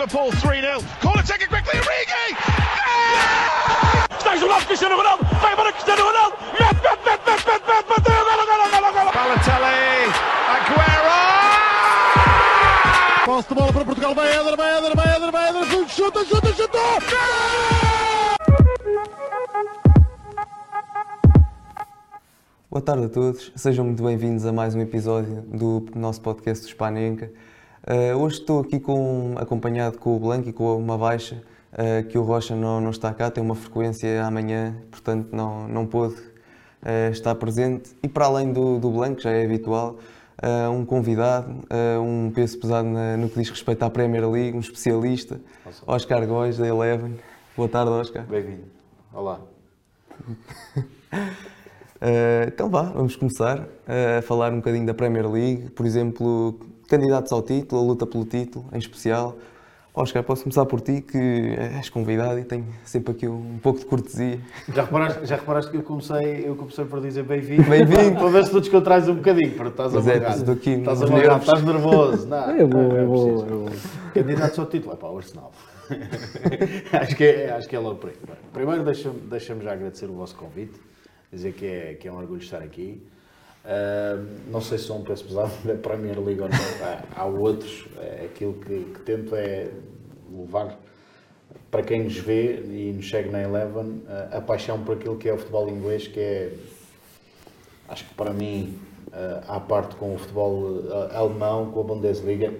Liverpool 3-0. Corner taken quickly, Origi! Cristiano Ronaldo, vai Cristiano Ronaldo, golo, golo, golo, golo. Balotelli, Aguero! Posse de bola para Portugal, vai Éder, vai Éder, vai Éder, vai Éder, chuta, chuta, chuta! Boa tarde a todos, sejam muito bem-vindos a mais um episódio do nosso podcast do Spanenka. Uh, hoje estou aqui com, acompanhado com o Blanco e com uma baixa, uh, que o Rocha não, não está cá, tem uma frequência amanhã, portanto não, não pôde uh, estar presente. E para além do, do Blanco, já é habitual, um convidado, um peso pesado na, no que diz respeito à Premier League, um especialista, Oscar Góis, da Eleven. Boa tarde, Oscar. Bem-vindo. Olá. Uh, então vá, vamos começar a falar um bocadinho da Premier League, por exemplo, candidatos ao título, a luta pelo título em especial. Oscar, posso começar por ti, que és convidado e tenho sempre aqui um pouco de cortesia. Já reparaste, já reparaste que eu comecei, eu comecei por dizer bem-vindo? Bem-vindo. Para ver se tu descontrais um bocadinho, porque estás é, estou aqui estás amargado, nervos. estás nervoso. Não, é preciso. eu vou. Candidatos ao título, é para o Arsenal. acho, que é, acho que é logo por aí. Primeiro, deixa-me deixa já agradecer o vosso convite, dizer que é, que é um orgulho estar aqui. Ah, não sei se sou um peso pesado da Premier League ou não. Há, há outros. É, aquilo que, que tento é levar para quem nos vê e nos segue na Eleven a, a paixão por aquilo que é o futebol inglês, que é, acho que para mim, ah, à parte com o futebol ah, alemão, com a Bundesliga,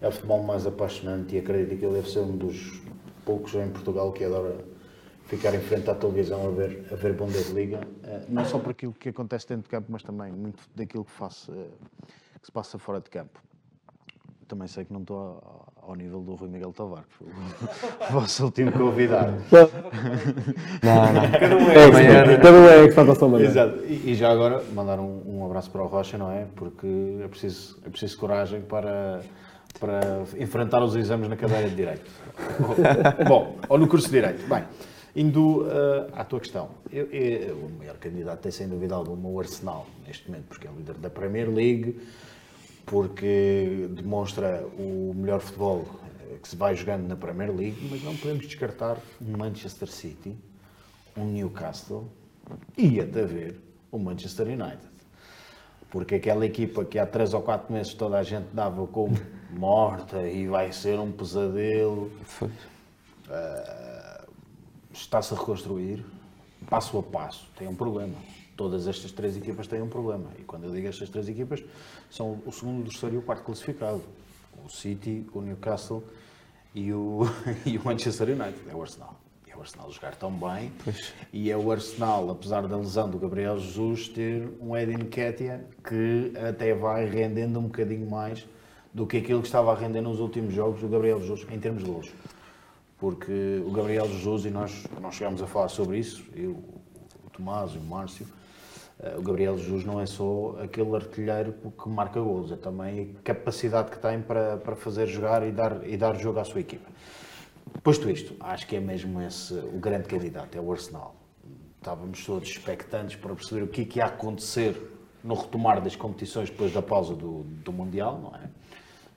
é o futebol mais apaixonante e acredito que ele deve ser um dos poucos em Portugal que adora ficar em frente à televisão a ver, a ver Bundesliga, eh, não só por aquilo que acontece dentro de campo, mas também muito daquilo que, faço, eh, que se passa fora de campo. Também sei que não estou ao- nível do Rui Miguel Tavares, que foi o vosso último convidado. Não, não. Cada um É, cada um é que faz a sua maneira. Exato. E, e já agora mandar um, um abraço para o Rocha, não é? Porque é preciso, é preciso coragem para, para enfrentar os exames na cadeira de Direito. Bom, ou no curso de Direito. Bem, indo eh, à tua questão. Eu, eu- o maior candidato é sem dúvida alguma o Arsenal, neste momento, porque é o líder da Premier League, porque demonstra o melhor futebol eh, que se vai jogando na Premier League, mas não podemos descartar um Manchester City, um Newcastle e até ver o Manchester United. Porque aquela equipa que há três ou quatro meses toda a gente dava como morta e vai ser um pesadelo, Foi. Está-se a reconstruir passo a passo. Tem um problema. Todas estas três equipas têm um problema. E quando eu digo estas três equipas, são o segundo, o terceiro e o quarto classificado. O City, o Newcastle e o, e o Manchester United. É o Arsenal. É o Arsenal jogar tão bem. E é o Arsenal, apesar da lesão do Gabriel Jesus, ter um Edin Nketiah que até vai rendendo um bocadinho mais do que aquilo que estava a render nos últimos jogos do Gabriel Jesus em termos de gols porque o Gabriel Jesus, e nós, nós chegámos a falar sobre isso, eu, o Tomás e o Márcio, eh, o Gabriel Jesus não é só aquele artilheiro que marca golos, é também a capacidade que tem para, para fazer jogar e dar, e dar jogo à sua equipa. Posto isto, acho que é mesmo esse o grande candidato, é o Arsenal. Estávamos todos expectantes para perceber o que é que ia acontecer no retomar das competições depois da pausa do, do Mundial, não é?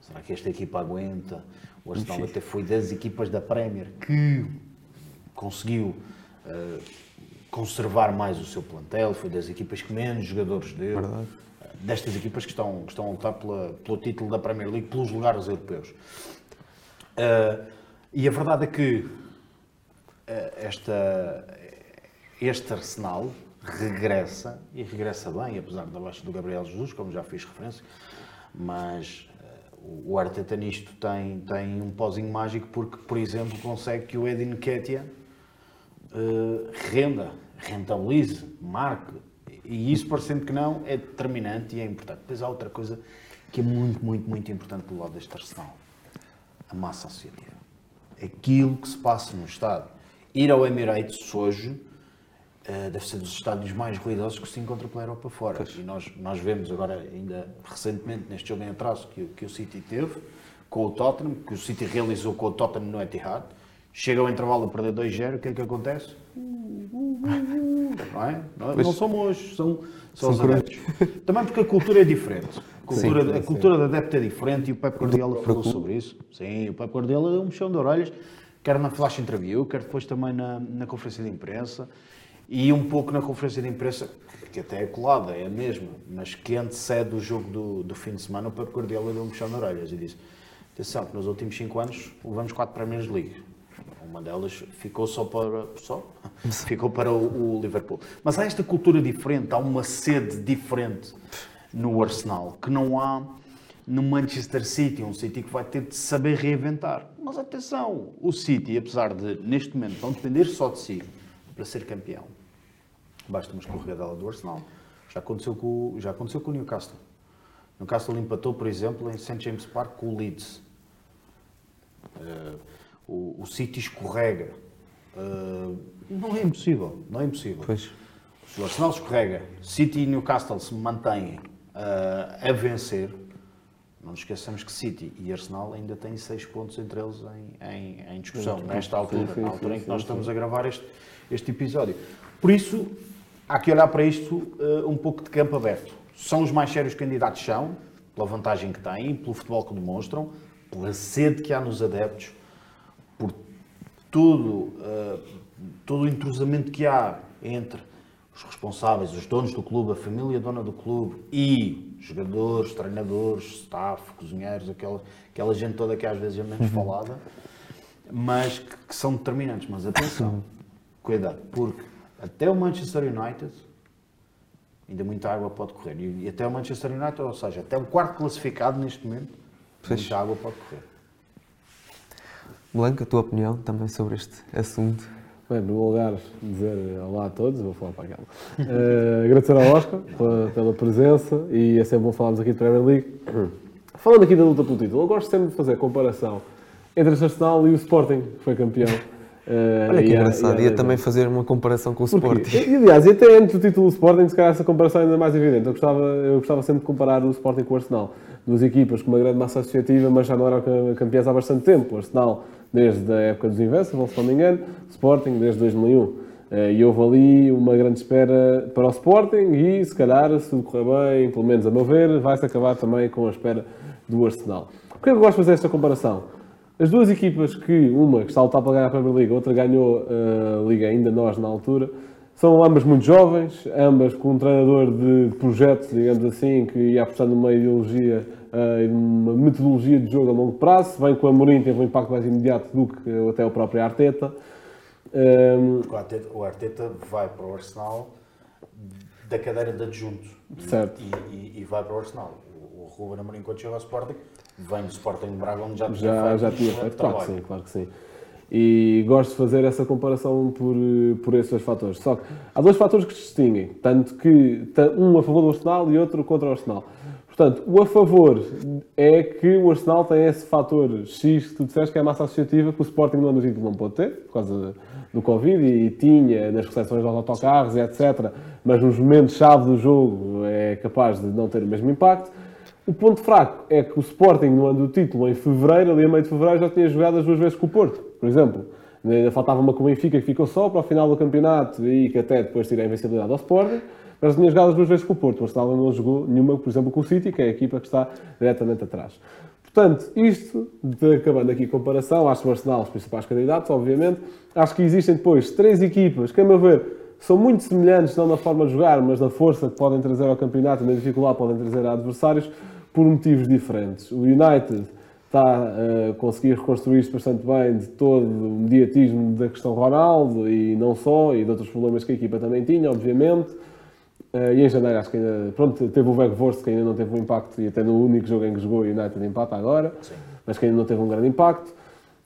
Será que esta equipa aguenta? O Arsenal até foi das equipas da Premier que conseguiu eh, conservar mais o seu plantel, foi das equipas que menos jogadores deu. Eh, Destas equipas que estão, que estão a lutar pela- pelo título da Premier League, pelos lugares europeus. Eh, e a verdade é que eh, esta, este Arsenal regressa, e regressa bem, apesar da baixa do Gabriel Jesus, como já fiz referência, mas o Arteta nisto tem, tem um pozinho mágico porque, por exemplo, consegue que o Edin Nketiah eh, renda, rentabilize, marque, e isso, parecendo que não, é determinante e é importante. Depois há outra coisa que é muito, muito, muito importante do lado deste Arsenal. A massa associativa. Aquilo que se passa no estádio. Ir ao Emirates hoje eh, deve ser dos estádios mais ruidosos que se encontra pela Europa fora. E nós, nós vemos agora, ainda recentemente, neste jogo em atraso que, o- que o City teve, com o Tottenham, que o City realizou com o Tottenham no Etihad, chega ao intervalo a perder 2-0, o que é que acontece? Não é? Não, não são moços, são, são os adeptos. Também porque a cultura é diferente. A cultura, a cultura da adepto é diferente e o Pep Guardiola falou sobre isso. Sim, o Pep Guardiola deu um mexão de orelhas, quer na flash interview, quer depois também na, na conferência de imprensa e um pouco na conferência de imprensa, que até é colada, é a mesma, mas que antecede o jogo do, do fim de semana, o Pep Guardiola deu um mexão de orelhas e disse atenção, que nos últimos 5 anos levamos 4 Premiers League. Uma delas ficou só para, só, ficou para o, o Liverpool. Mas há esta cultura diferente, há uma sede diferente no Arsenal, que não há no Manchester City, um City que vai ter de saber reinventar. Mas atenção, o City, apesar de neste momento não depender só de si para ser campeão, basta uma escorregadela do Arsenal. Já aconteceu com, o- já aconteceu com o Newcastle. Newcastle empatou, por exemplo, em St. James Park com o Leeds. Eh, o, o City escorrega. Eh, não é impossível, não é impossível. Pois. Se o Arsenal escorrega, City e Newcastle se mantêm ah, a vencer, não nos esqueçamos que City e Arsenal ainda têm seis pontos entre eles em, em- em discussão, nesta altura, sim, na altura sim, em que nós sim, estamos a gravar este, este episódio. Por isso, há que olhar para isto ah, um pouco de campo aberto. São os mais sérios candidatos, são, pela vantagem que têm, pelo futebol que demonstram, pela sede que há nos adeptos, por tudo, eh, todo o entrosamento que há entre os responsáveis, os donos do clube, a família dona do clube e jogadores, treinadores, staff, cozinheiros, aquela, aquela gente toda que às vezes é menos falada, mas que, que são determinantes. Mas atenção, cuidado, porque até o Manchester United ainda muita água pode correr. E, e até o Manchester United, ou seja, até o quarto classificado neste momento, muita água pode correr. Blanca, a tua opinião também sobre este assunto? Bem, em primeiro lugar, dizer olá a todos, vou falar para aquela. Eh, agradecer ao Oscar pela, pela presença e é sempre bom falarmos aqui de Premier League. Falando aqui da luta pelo título, eu gosto sempre de fazer a comparação entre o Arsenal e o Sporting, que foi campeão. Eh, Olha que e há- engraçado, há ia dois também fazer uma comparação com o? Sporting. E, aliás, e até antes do título do Sporting, se calhar essa comparação é ainda mais evidente. Eu gostava, eu gostava sempre de comparar o Sporting com o Arsenal. Duas equipas com uma grande massa associativa, mas já não eram cam- campeãs há bastante tempo. O Arsenal, desde a época dos Invincibles, se não me engano. O Sporting, desde 2001. Eh, E houve ali uma grande espera para o Sporting e, se calhar, se tudo correr bem, pelo menos a meu ver, vai-se acabar também com a espera do Arsenal. Porquê é que eu gosto de fazer esta comparação? As duas equipas que, uma que está a lutar para ganhar a Premier League, a outra ganhou a Liga ainda nós na altura, são ambas muito jovens, ambas com um treinador de projeto, digamos assim, que ia apostando numa ideologia eh, e numa metodologia de jogo a longo prazo. Bem que o Amorim teve um impacto mais imediato do que até o próprio Arteta. Ehm, O Arteta, o Arteta vai para o Arsenal da cadeira de adjunto. Certo. E, e- e vai para o Arsenal. O, o Ruben Amorim, quando chega ao Sporting, vem do Sporting de Braga, onde já tinha já, feito já tinha feito, claro que sim, claro que sim. E gosto de fazer essa comparação por, por esses dois fatores. Só que há dois fatores que se distinguem, tanto que um a favor do Arsenal e outro contra o Arsenal. Portanto, o a favor é que o Arsenal tem esse fator X que tu disseste, que é a massa associativa, que o Sporting no ano título não pode ter, por causa do Covid, e tinha nas recepções aos autocarros e etc. Mas nos momentos-chave do jogo é capaz de não ter o mesmo impacto. O ponto fraco é que o Sporting, no ano do título, em fevereiro, ali a meio de fevereiro, já tinha jogado as duas vezes com o Porto, por exemplo. Ainda faltava uma com o Benfica que ficou só para o final do campeonato e que até depois tira a invencibilidade ao Sporting, mas tinha jogado as duas vezes com o Porto. O Arsenal não jogou nenhuma, por exemplo, com o City, que é a equipa que está diretamente atrás. Portanto, isto, de- acabando aqui a comparação, acho que o Arsenal os principais candidatos, obviamente. Acho que existem depois três equipas que, a meu ver, são muito semelhantes, não na forma de jogar, mas na força que podem trazer ao campeonato na dificuldade que podem trazer a adversários, por motivos diferentes. O United está a conseguir reconstruir-se bastante bem de todo o mediatismo da questão Ronaldo e não só, e de outros problemas que a equipa também tinha, obviamente. Eh, e em janeiro acho que ainda, pronto, teve o Weghorst que ainda não teve um impacto e até no único jogo em que jogou o United empata agora, mas que ainda não teve um grande impacto.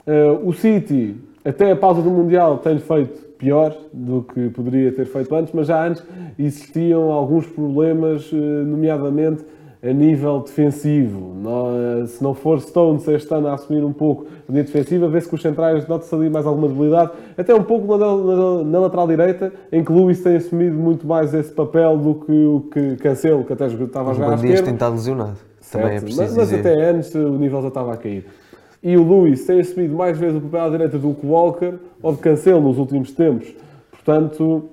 Eh, o City, até a pausa do Mundial, tem feito pior do que poderia ter feito antes, mas já antes existiam alguns problemas, eh, nomeadamente a nível defensivo. Não- se não for Stones este ano a assumir um pouco a linha defensiva, vê-se que os centrais nota-se ali mais alguma debilidade, até um pouco na, na- na lateral direita, em que Luís tem assumido muito mais esse papel do que o que Cancelo, que até estava a O jogar à Dias esquerda. tem estado lesionado. Também é Certo, preciso mas, mas dizer. até antes o nível já estava a cair. E o Luís tem assumido mais vezes o papel à direita do que o Walker ou de Cancelo nos últimos tempos. Portanto,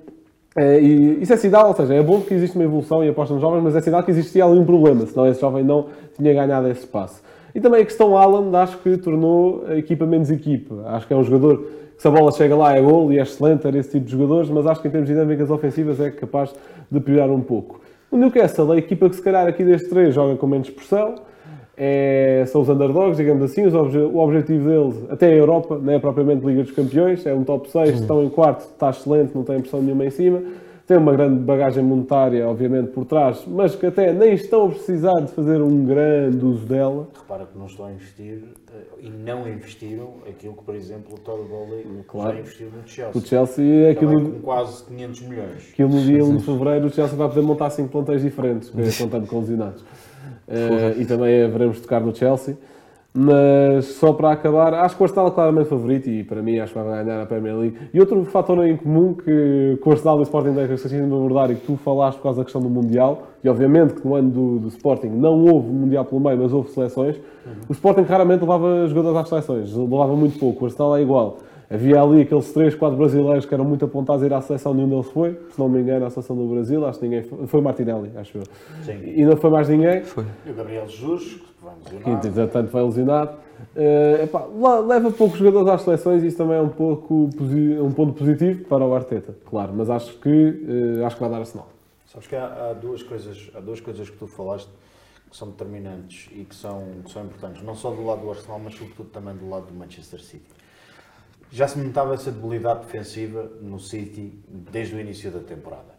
É, e isso é sinal, ou seja, é bom que existe uma evolução e aposta nos jovens, mas é sinal que existia ali um problema, senão esse jovem não tinha ganhado esse espaço. E também a questão Alan, acho que tornou a equipa menos equipa. Acho que é um jogador que se a bola chega lá é gol e é excelente, era esse tipo de jogadores, mas acho que em termos de dinâmicas ofensivas é capaz de piorar um pouco. O Newcastle, a equipa que se calhar aqui destes três joga com menos pressão, é, são os underdogs, digamos assim, os obje- o objetivo deles, até a Europa, não é propriamente Liga dos Campeões, é um top 6, estão em quarto, está excelente, não tem pressão nenhuma em cima, tem uma grande bagagem monetária, obviamente, por trás, mas que até nem estão a precisar de fazer um grande uso dela. Repara que não estão a investir eh, e não investiram aquilo que, por exemplo, o Todd Bowley Claro. já investiu no Chelsea. O Chelsea é aquilo, com quase 500 milhões. aquilo no dia 1 de Fevereiro, o Chelsea vai poder montar 5 plantéis diferentes, eh, contando com lesionados. Eh, e também haveremos tocar no Chelsea. Mas só para acabar, acho que o Arsenal é claramente favorito e para mim acho que vai ganhar a Premier League. E outro fator em comum que, que o Arsenal e o Sporting têm que de abordar e que tu falaste por causa da questão do Mundial, e obviamente que no ano do, do Sporting não houve Mundial pelo meio, mas houve seleções, o Sporting raramente levava jogadores às seleções, levava muito pouco, o Arsenal é igual. Havia ali aqueles 3, 4 brasileiros que eram muito apontados a ir à seleção, nenhum deles foi, se não me engano, à seleção do Brasil, acho que ninguém foi, foi Martinelli, acho eu. Sim. E não foi mais ninguém. Foi. E o Gabriel Jesus, que vai entretanto foi lesionado. Eh, epá, le- leva poucos jogadores às seleções e isso também é um, pouco, posi- um ponto positivo para o Arteta, claro, mas acho que, eh, acho que vai dar Arsenal. Sabes que há, há duas coisas, há duas coisas que tu falaste que são determinantes e que são, que são importantes, não só do lado do Arsenal, mas sobretudo também do lado do Manchester City. Já se notava essa debilidade defensiva no City desde o início da temporada.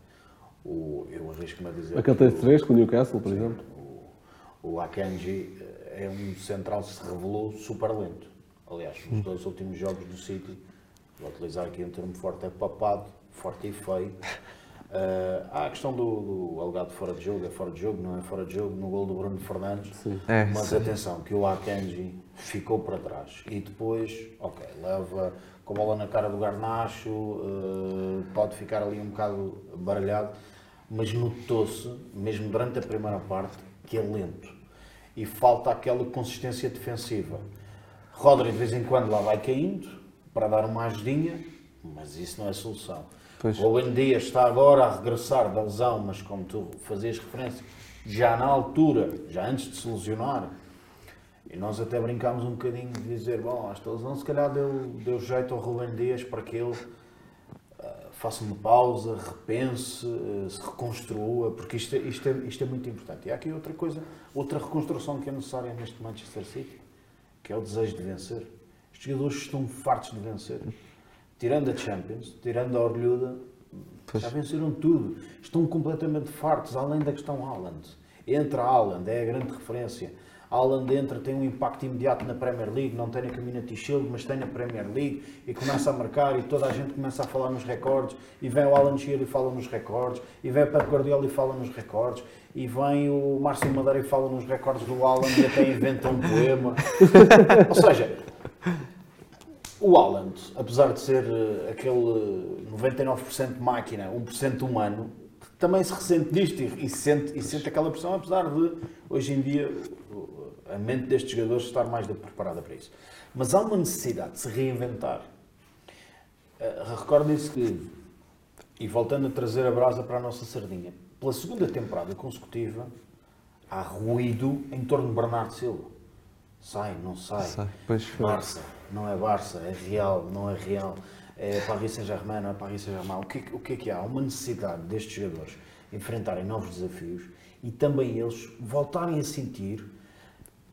O, eu arrisco-me a dizer. Aquele que o- 3-3 com o Newcastle, por exemplo. O Akanji eh, é um central que se revelou super lento. Aliás, os dois últimos jogos do City, vou utilizar aqui um termo forte, é papado, forte e feio. Eh, há a questão do, do alegado fora de jogo, é fora de jogo, não é fora de jogo, no gol do Bruno Fernandes. É, Mas sim. atenção, que o Akanji ficou para trás e depois, ok, leva com a bola na cara do Garnacho, eh, pode ficar ali um bocado baralhado, mas notou-se, mesmo durante a primeira parte, que é lento e falta aquela consistência defensiva. Rodri de vez em quando lá vai caindo para dar uma ajudinha, mas isso não é solução. Pois. O Dias está agora a regressar da lesão, mas como tu fazias referência, já na altura, já antes de se lesionar, e nós até brincámos um bocadinho de dizer, bom, esta lesão se calhar deu, deu jeito ao Rubem Dias para que ele ah, faça uma pausa, repense, eh, se reconstrua, porque isto é, isto, é, isto é muito importante. E há aqui outra coisa, outra reconstrução que é necessária neste Manchester City, que é o desejo de vencer. Estes jogadores estão fartos de vencer. Tirando a Champions, tirando a Orlhuda, já venceram tudo. Estão completamente fartos, além da questão Haaland. Entra Haaland, é a grande referência. Haaland entra, tem um impacto imediato na Premier League, não tem na Community Shield, mas tem na Premier League e começa a marcar e toda a gente começa a falar nos recordes e vem o Alan Shearer e fala nos recordes e vem o Pep Guardiola e fala nos recordes e vem o Márcio Madeira e fala nos recordes do Alan e até inventa um poema. Ou seja, o Haaland, apesar de ser eh, aquele eh, 99% máquina, 1% humano, também se ressente disto e, e sente, e sente aquela pressão, apesar de, hoje em dia, a mente destes jogadores estar mais do que preparada para isso. Mas há uma necessidade de se reinventar. Eh, Recordem-se que, e voltando a trazer a brasa para a nossa sardinha, pela segunda temporada consecutiva, há ruído em torno de Bernardo Silva. Sai, não sai. Sai, pois foi. Barça, não é Barça, é Real, não é Real. É Paris Saint-Germain, não é Paris Saint-Germain. O que, é o que é que há? Há uma necessidade destes jogadores enfrentarem novos desafios e também eles voltarem a sentir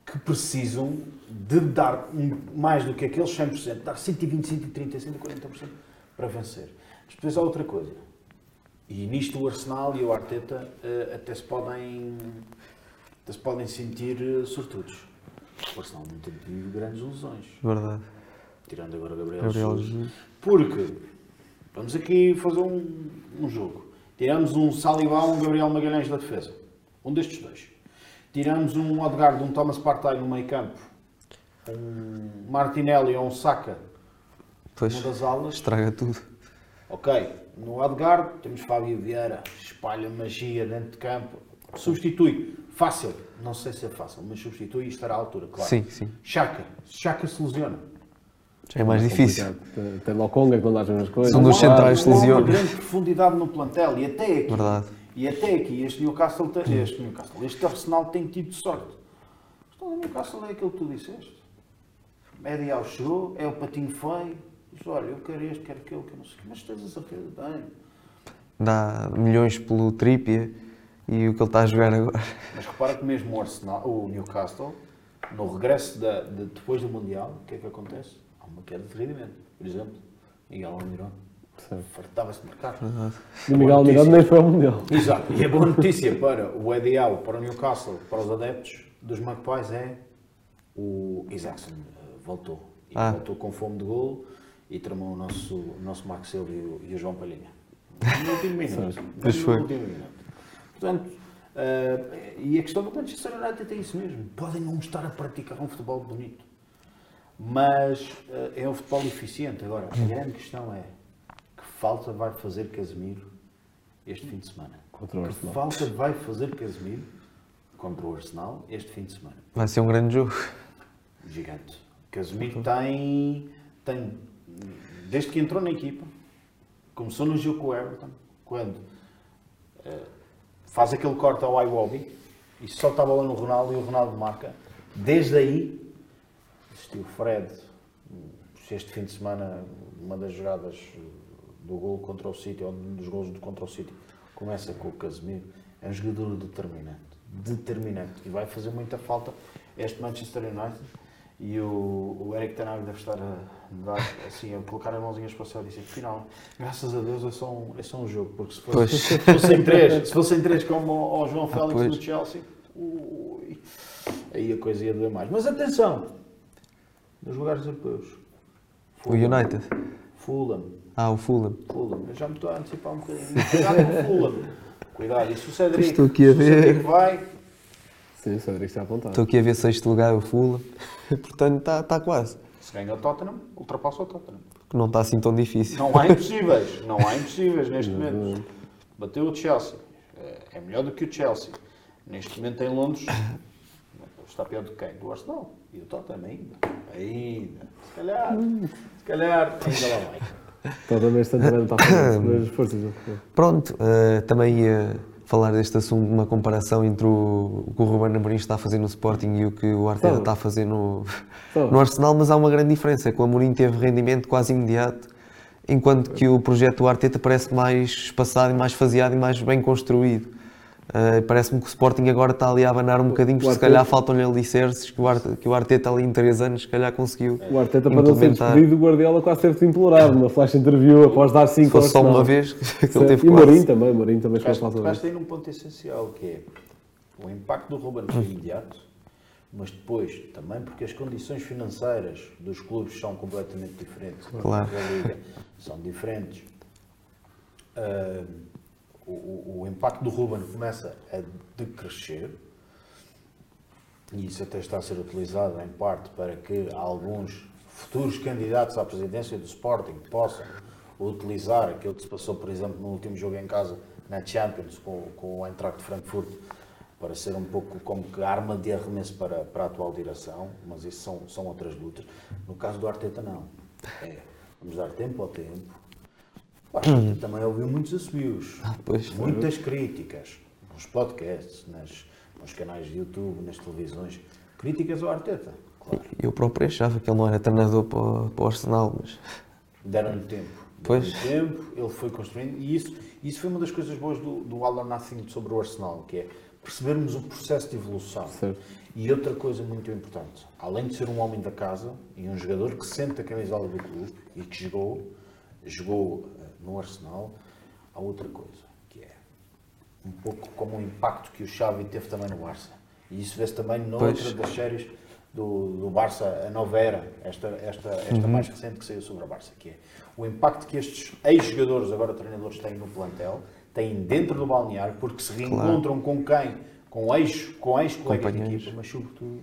que precisam de dar mais do que aqueles 100%, dar 120, 130, 140% para vencer. Mas depois há outra coisa. E nisto o Arsenal e o Arteta eh, até se podem, até se podem sentir eh, sortudos. O Arsenal não tem tido grandes lesões, Verdade. tirando agora Gabriel, Gabriel Jesus. Porque, vamos aqui fazer um, um jogo. Tiramos um Saliba ou um Gabriel Magalhães da defesa. Um destes dois. Tiramos um Odegaard, um Thomas Partey no meio campo. Um Martinelli ou um Saka Pois, numa das alas. estraga tudo. Ok, no Odegaard temos Fábio Vieira, espalha magia dentro de campo, substitui, fácil, não sei se é fácil, mas substitui e estará à altura, claro. Sim, sim. Chaka, Chaka se lesiona. Já é mais difícil. complicado. Tem- Lokonga que não dá as mesmas coisas. São dos centrais que há uma lesionam. grande profundidade no plantel e até aqui. Verdade. E até aqui, este Newcastle, este Newcastle, este Arsenal tem tido sorte. Então, o Newcastle é aquilo que tu disseste. É Dial chegou, é o patinho feio. Diz, olha, eu quero este, quero aquele, que não sei o quê. Mas tens a certeza? Tenho. Dá milhões pelo Trippier e o que ele está a jogar agora. Mas repara que mesmo o, Arsenal, o Newcastle, no regresso da, de- depois do Mundial, o que é que acontece? Há uma queda de rendimento. Por exemplo, Miguel Almirón. Fartava-se de marcar. E o Miguel nem foi ao Mundial. Exato. E a boa notícia para o Eddie Howe, para o Newcastle, para os adeptos dos Magpies é o Isaacson eh, voltou. E Ah. voltou com fome de golo e tramou o nosso, o nosso Marco Silva e o, e o João Palhinha. No último minuto. Pois No foi. último minuto. Portanto, eh, e a questão do Manchester United é isso mesmo. Podem não estar a praticar um futebol bonito. Mas eh, é um futebol eficiente. Agora, a grande questão é falta vai fazer Casemiro este fim de semana? Contra o que Arsenal. falta vai fazer Casemiro contra o Arsenal este fim de semana? Vai ser um grande jogo. Gigante. Casemiro tem, tem, desde que entrou na equipa, começou no jogo com o Everton, quando eh, faz aquele corte ao Iwobi e solta a bola no Ronaldo e o Ronaldo marca. Desde aí, existiu o Fred, este fim de semana, uma das jogadas do gol contra o City, ou um dos gols do- contra o City, começa com o Casemiro. É um jogador determinante. Determinante. E vai fazer muita falta este Manchester United. E o, o Eric Ten Hag deve estar a dar, assim, a colocar as mãozinhas para o céu e dizer, final, graças a Deus é só um, é só um jogo, porque se fosse, se fossem três, se fossem três como ao, ao João Félix pois. do Chelsea, ui, aí a coisa ia doer mais. Mas atenção, dos lugares europeus. O United. Fulham, Ah, o Fulham. Fulham, eu já me estou a antecipar um bocadinho. Cuidado com o Fulham. Cuidado, e se o Cedric, Estou aqui a se o ver. Cedric vai, Sim, o Cedric está apontado. Estou aqui a ver sexto lugar o Fulham. Portanto, está está quase. se ganha o Tottenham, ultrapassa o Tottenham. Que não está assim tão difícil. Não há impossíveis, não há impossíveis neste momento. Bateu o Chelsea, é- é melhor do que o Chelsea. Neste momento em Londres, está pior do que quem? Do Arsenal. E o Tottenham ainda. Ainda. Se calhar, se calhar, ainda lá vai. Então também este também está a fazer mas forças. Pronto, eh, também ia falar deste assunto, uma comparação entre o, o que o Ruben Amorim está a fazer no Sporting e o que o Arteta Sabe. está a fazer no, no Arsenal, mas há uma grande diferença, que o Amorim teve rendimento quase imediato, enquanto que o projeto do Arteta parece mais espaçado e mais faseado e mais bem construído. Eh, Parece-me que o Sporting agora está ali a abanar um bocadinho, porque se calhar faltam-lhe alicerces que o, Arteta, que o Arteta ali em 3 anos se calhar conseguiu O Arteta, para não ser despedido, o Guardiola quase teve de implorar numa flash interview após dar 5 Se fosse só uma vez, que ele teve E o. Mourinho também, o Mourinho também chegou a Tocaste, aí num ponto essencial, que é o impacto do Ruben foi imediato, mas depois também porque as condições financeiras dos clubes são completamente diferentes. Claro. Da Liga são diferentes. O, o- o impacto do Ruben começa a decrescer e isso até está a ser utilizado em parte para que alguns futuros candidatos à presidência do Sporting possam utilizar aquilo que se passou, por exemplo, no último jogo em casa na Champions com, com o Eintracht de Frankfurt para ser um pouco como que arma de arremesso para, para a atual direção, mas isso são, são outras lutas. No caso do Arteta, não. É, vamos dar tempo ao tempo. O Arteta também ouviu muitos assobios, pois. muitas críticas, nos podcasts, nas, nos canais de YouTube, nas televisões, críticas ao Arteta, claro. Eu próprio achava que ele não era treinador para, o- para o Arsenal, mas Deram-lhe tempo. Pois. Deram-lhe tempo, ele foi construindo e isso, isso foi uma das coisas boas do, do All or Nothing sobre o Arsenal, que é percebermos o processo de evolução. Certo. E outra coisa muito importante, além de ser um homem da casa e um jogador que sente a camisola do clube e que jogou, jogou eh, no Arsenal, há outra coisa, que é um pouco como o impacto que o Xavi teve também no Barça. E isso vê-se também noutra Pois. das séries do, do Barça, a nova era, esta, esta, esta mais recente que saiu sobre a Barça, que é o impacto que estes ex-jogadores, agora treinadores, têm no plantel, têm dentro do balneário, porque se reencontram com quem? Com ex, com ex-colegas de equipa, mas sobretudo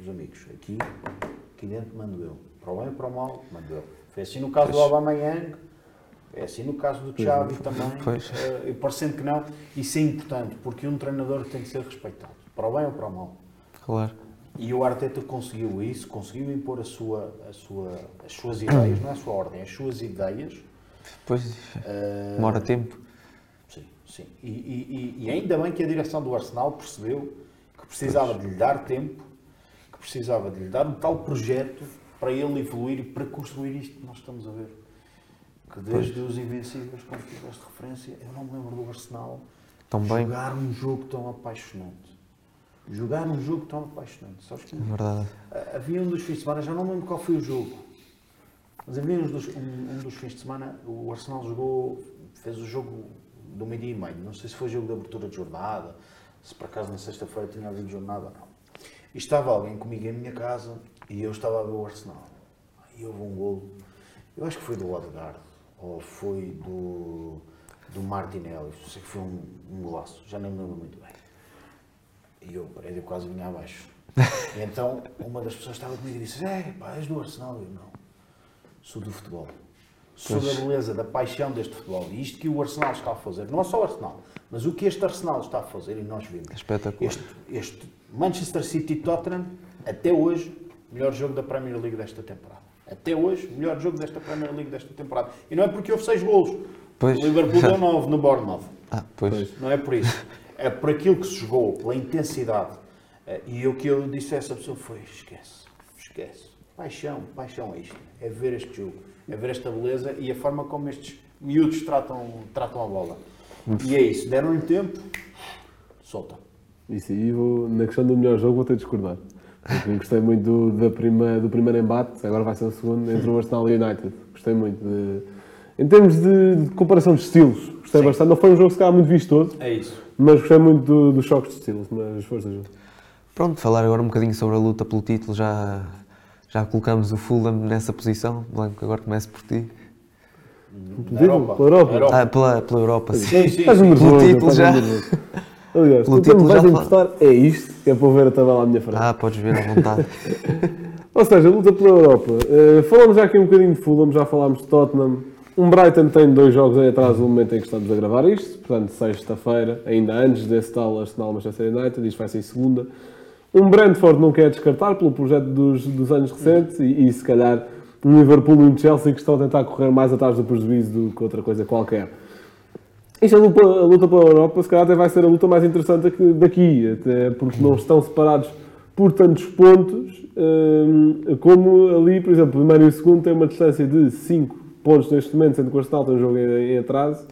os amigos. Aqui, aqui dentro mando eu. Para o bem e para o mal, mando eu. Foi assim no caso do Aubameyang, é assim no caso do Xavi também, Pois. e parecendo que não, isso é importante, porque um treinador tem que ser respeitado, para o bem ou para o mal. claro. E o Arteta conseguiu isso, conseguiu impor a sua, a sua, as suas ideias, não é a sua ordem, as suas ideias. Pois, eh, demora tempo. Sim, sim. E, e- e- e ainda bem que a direção do Arsenal percebeu que precisava de lhe dar tempo, que precisava de lhe dar um tal projeto para ele evoluir e para construir isto que nós estamos a ver. Que desde os Invencíveis, como tiveste referência, eu não me lembro do Arsenal Tão bem. jogar um jogo tão apaixonante. Jogar um jogo tão apaixonante. Sabes que É verdade. havia um dos fins de semana, já não me lembro qual foi o jogo, mas havia um dos, um, um dos fins de semana, o Arsenal jogou, fez o jogo do meio-dia e meio. Não sei se foi jogo de abertura de jornada, se por acaso na sexta-feira tinha havido jornada ou não. E estava alguém comigo em minha casa e eu estava a ver o Arsenal. E houve um golo, eu acho que foi do Odegaard, ou foi do, do Martinelli, sei que foi um, um golaço, já nem me lembro muito bem. E eu, parei, eu quase vinha abaixo. E então uma das pessoas estava comigo e disse: É, pá, és do Arsenal? Eu não. Sou do futebol. Sou da beleza, da paixão deste futebol. E isto que o Arsenal está a fazer, não é só o Arsenal, mas o que este Arsenal está a fazer, e nós vimos. Espetacular. Este, este Manchester City Tottenham, até hoje, melhor jogo da Premier League desta temporada. Até hoje, melhor jogo desta Premier League desta temporada. E não é porque houve seis golos. Pois. O Liverpool deu nove no Bournemouth. Ah, pois. Não é por isso. É por aquilo que se jogou, pela intensidade. Eh, E o que eu disse a essa pessoa foi: esquece, esquece. Paixão, paixão é isto. É ver este jogo, é ver esta beleza e a forma como estes miúdos tratam, tratam a bola. E é isso. Deram-lhe tempo, solta. Isso aí, vou, na questão do melhor jogo, vou ter de discordar. Porque gostei muito do, da prima, do primeiro embate, agora vai ser o segundo, entre o Arsenal e o United. Gostei muito. De, em termos de, de comparação de estilos, gostei Sim. bastante. Não foi um jogo, se calhar, muito vistoso, É isso. mas gostei muito do- dos choques de estilos, mas força jogo. Pronto, falar agora um bocadinho sobre a luta pelo título. Já, já colocamos o Fulham nessa posição. Blanco, agora começo por ti. Na Europa. Pela Europa. Europa. Ah, pela, pela Europa, sim. Sim, sim, sim. Pelo título já. Aliás, quando título vais já importar é isto, que é para eu ver a tabela à minha frente. Ah, podes ver à vontade. Ou seja, luta pela Europa. Uh, falamos já aqui um bocadinho de Fulham, já falámos de Tottenham. Um Brighton tem dois jogos aí atrás do momento em que estamos a gravar isto, portanto, sexta-feira, ainda antes desse tal Arsenal Manchester United, isto vai ser segunda. Um Brentford não quer descartar pelo projeto dos, dos anos recentes e, e se calhar um Liverpool e um Chelsea que estão a tentar correr mais atrás do prejuízo do que outra coisa qualquer. Isto, a luta, a luta pela Europa, se calhar até vai ser a luta mais interessante aqui- daqui, até porque não estão separados por tantos pontos, hum, como ali, por exemplo, o primeiro e o segundo têm uma distância de 5 pontos neste momento, sendo que o Arsenal tem um jogo em, em atraso,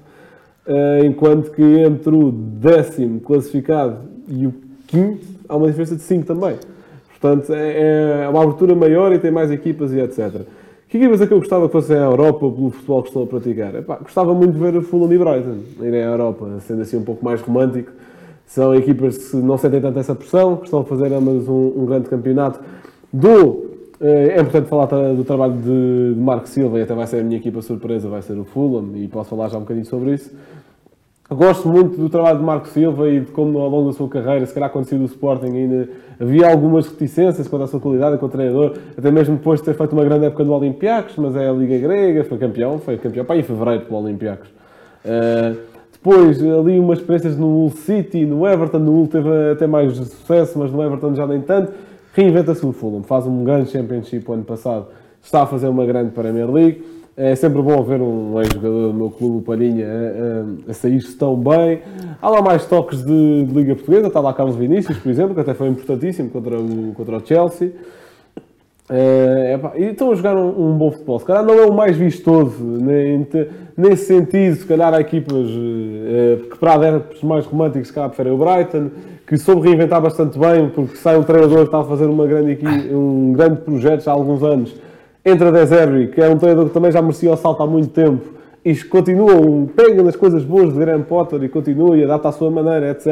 eh, enquanto que entre o décimo classificado e o quinto há uma diferença de 5 também. Portanto, é, é uma abertura maior e tem mais equipas e etc. Que equipas é que eu gostava que fossem à Europa pelo futebol que estão a praticar? Epá, gostava muito de ver o Fulham e Brighton irem à Europa, sendo assim um pouco mais romântico. São equipas que não sentem tanto essa pressão, que estão a fazer ambas um, um grande campeonato. Do, eh, é importante falar do trabalho de, de Marco Silva e até vai ser a minha equipa surpresa, vai ser o Fulham, e posso falar já um bocadinho sobre isso. Gosto muito do trabalho de Marco Silva e de como ao longo da sua carreira, se calhar saiu do Sporting ainda havia algumas reticências quanto à sua qualidade enquanto treinador, até mesmo depois de ter feito uma grande época do Olympiacos, mas é a Liga Grega, foi campeão, foi campeão pá, em fevereiro pelo Olympiacos. Uh, depois ali umas experiências no Hull City, no Everton, no Hull teve até mais sucesso, mas no Everton já nem tanto. Reinventa-se o Fulham, faz um grande Championship o ano passado, está a fazer uma grande Premier League. É sempre bom ver um ex-jogador do meu clube, o Palhinha, a, a- sair-se tão bem. Há lá mais toques de, de Liga Portuguesa, está lá Carlos Vinícius, por exemplo, que até foi importantíssimo contra o, contra o Chelsea. É, epá, e estão a jogar um, um bom futebol. Se calhar não é o mais vistoso nem, nesse sentido. Se calhar há equipas eh, que, para adeptos mais românticos, se calhar preferem o Brighton, que soube reinventar bastante bem, porque sai um treinador que está a fazer uma grande, um grande projeto já há alguns anos. Entra De Zerbi, que é um treinador que também já merecia o salto há muito tempo, e continua, um- pega nas coisas boas de Graham Potter e continua e adapta à sua maneira, etc.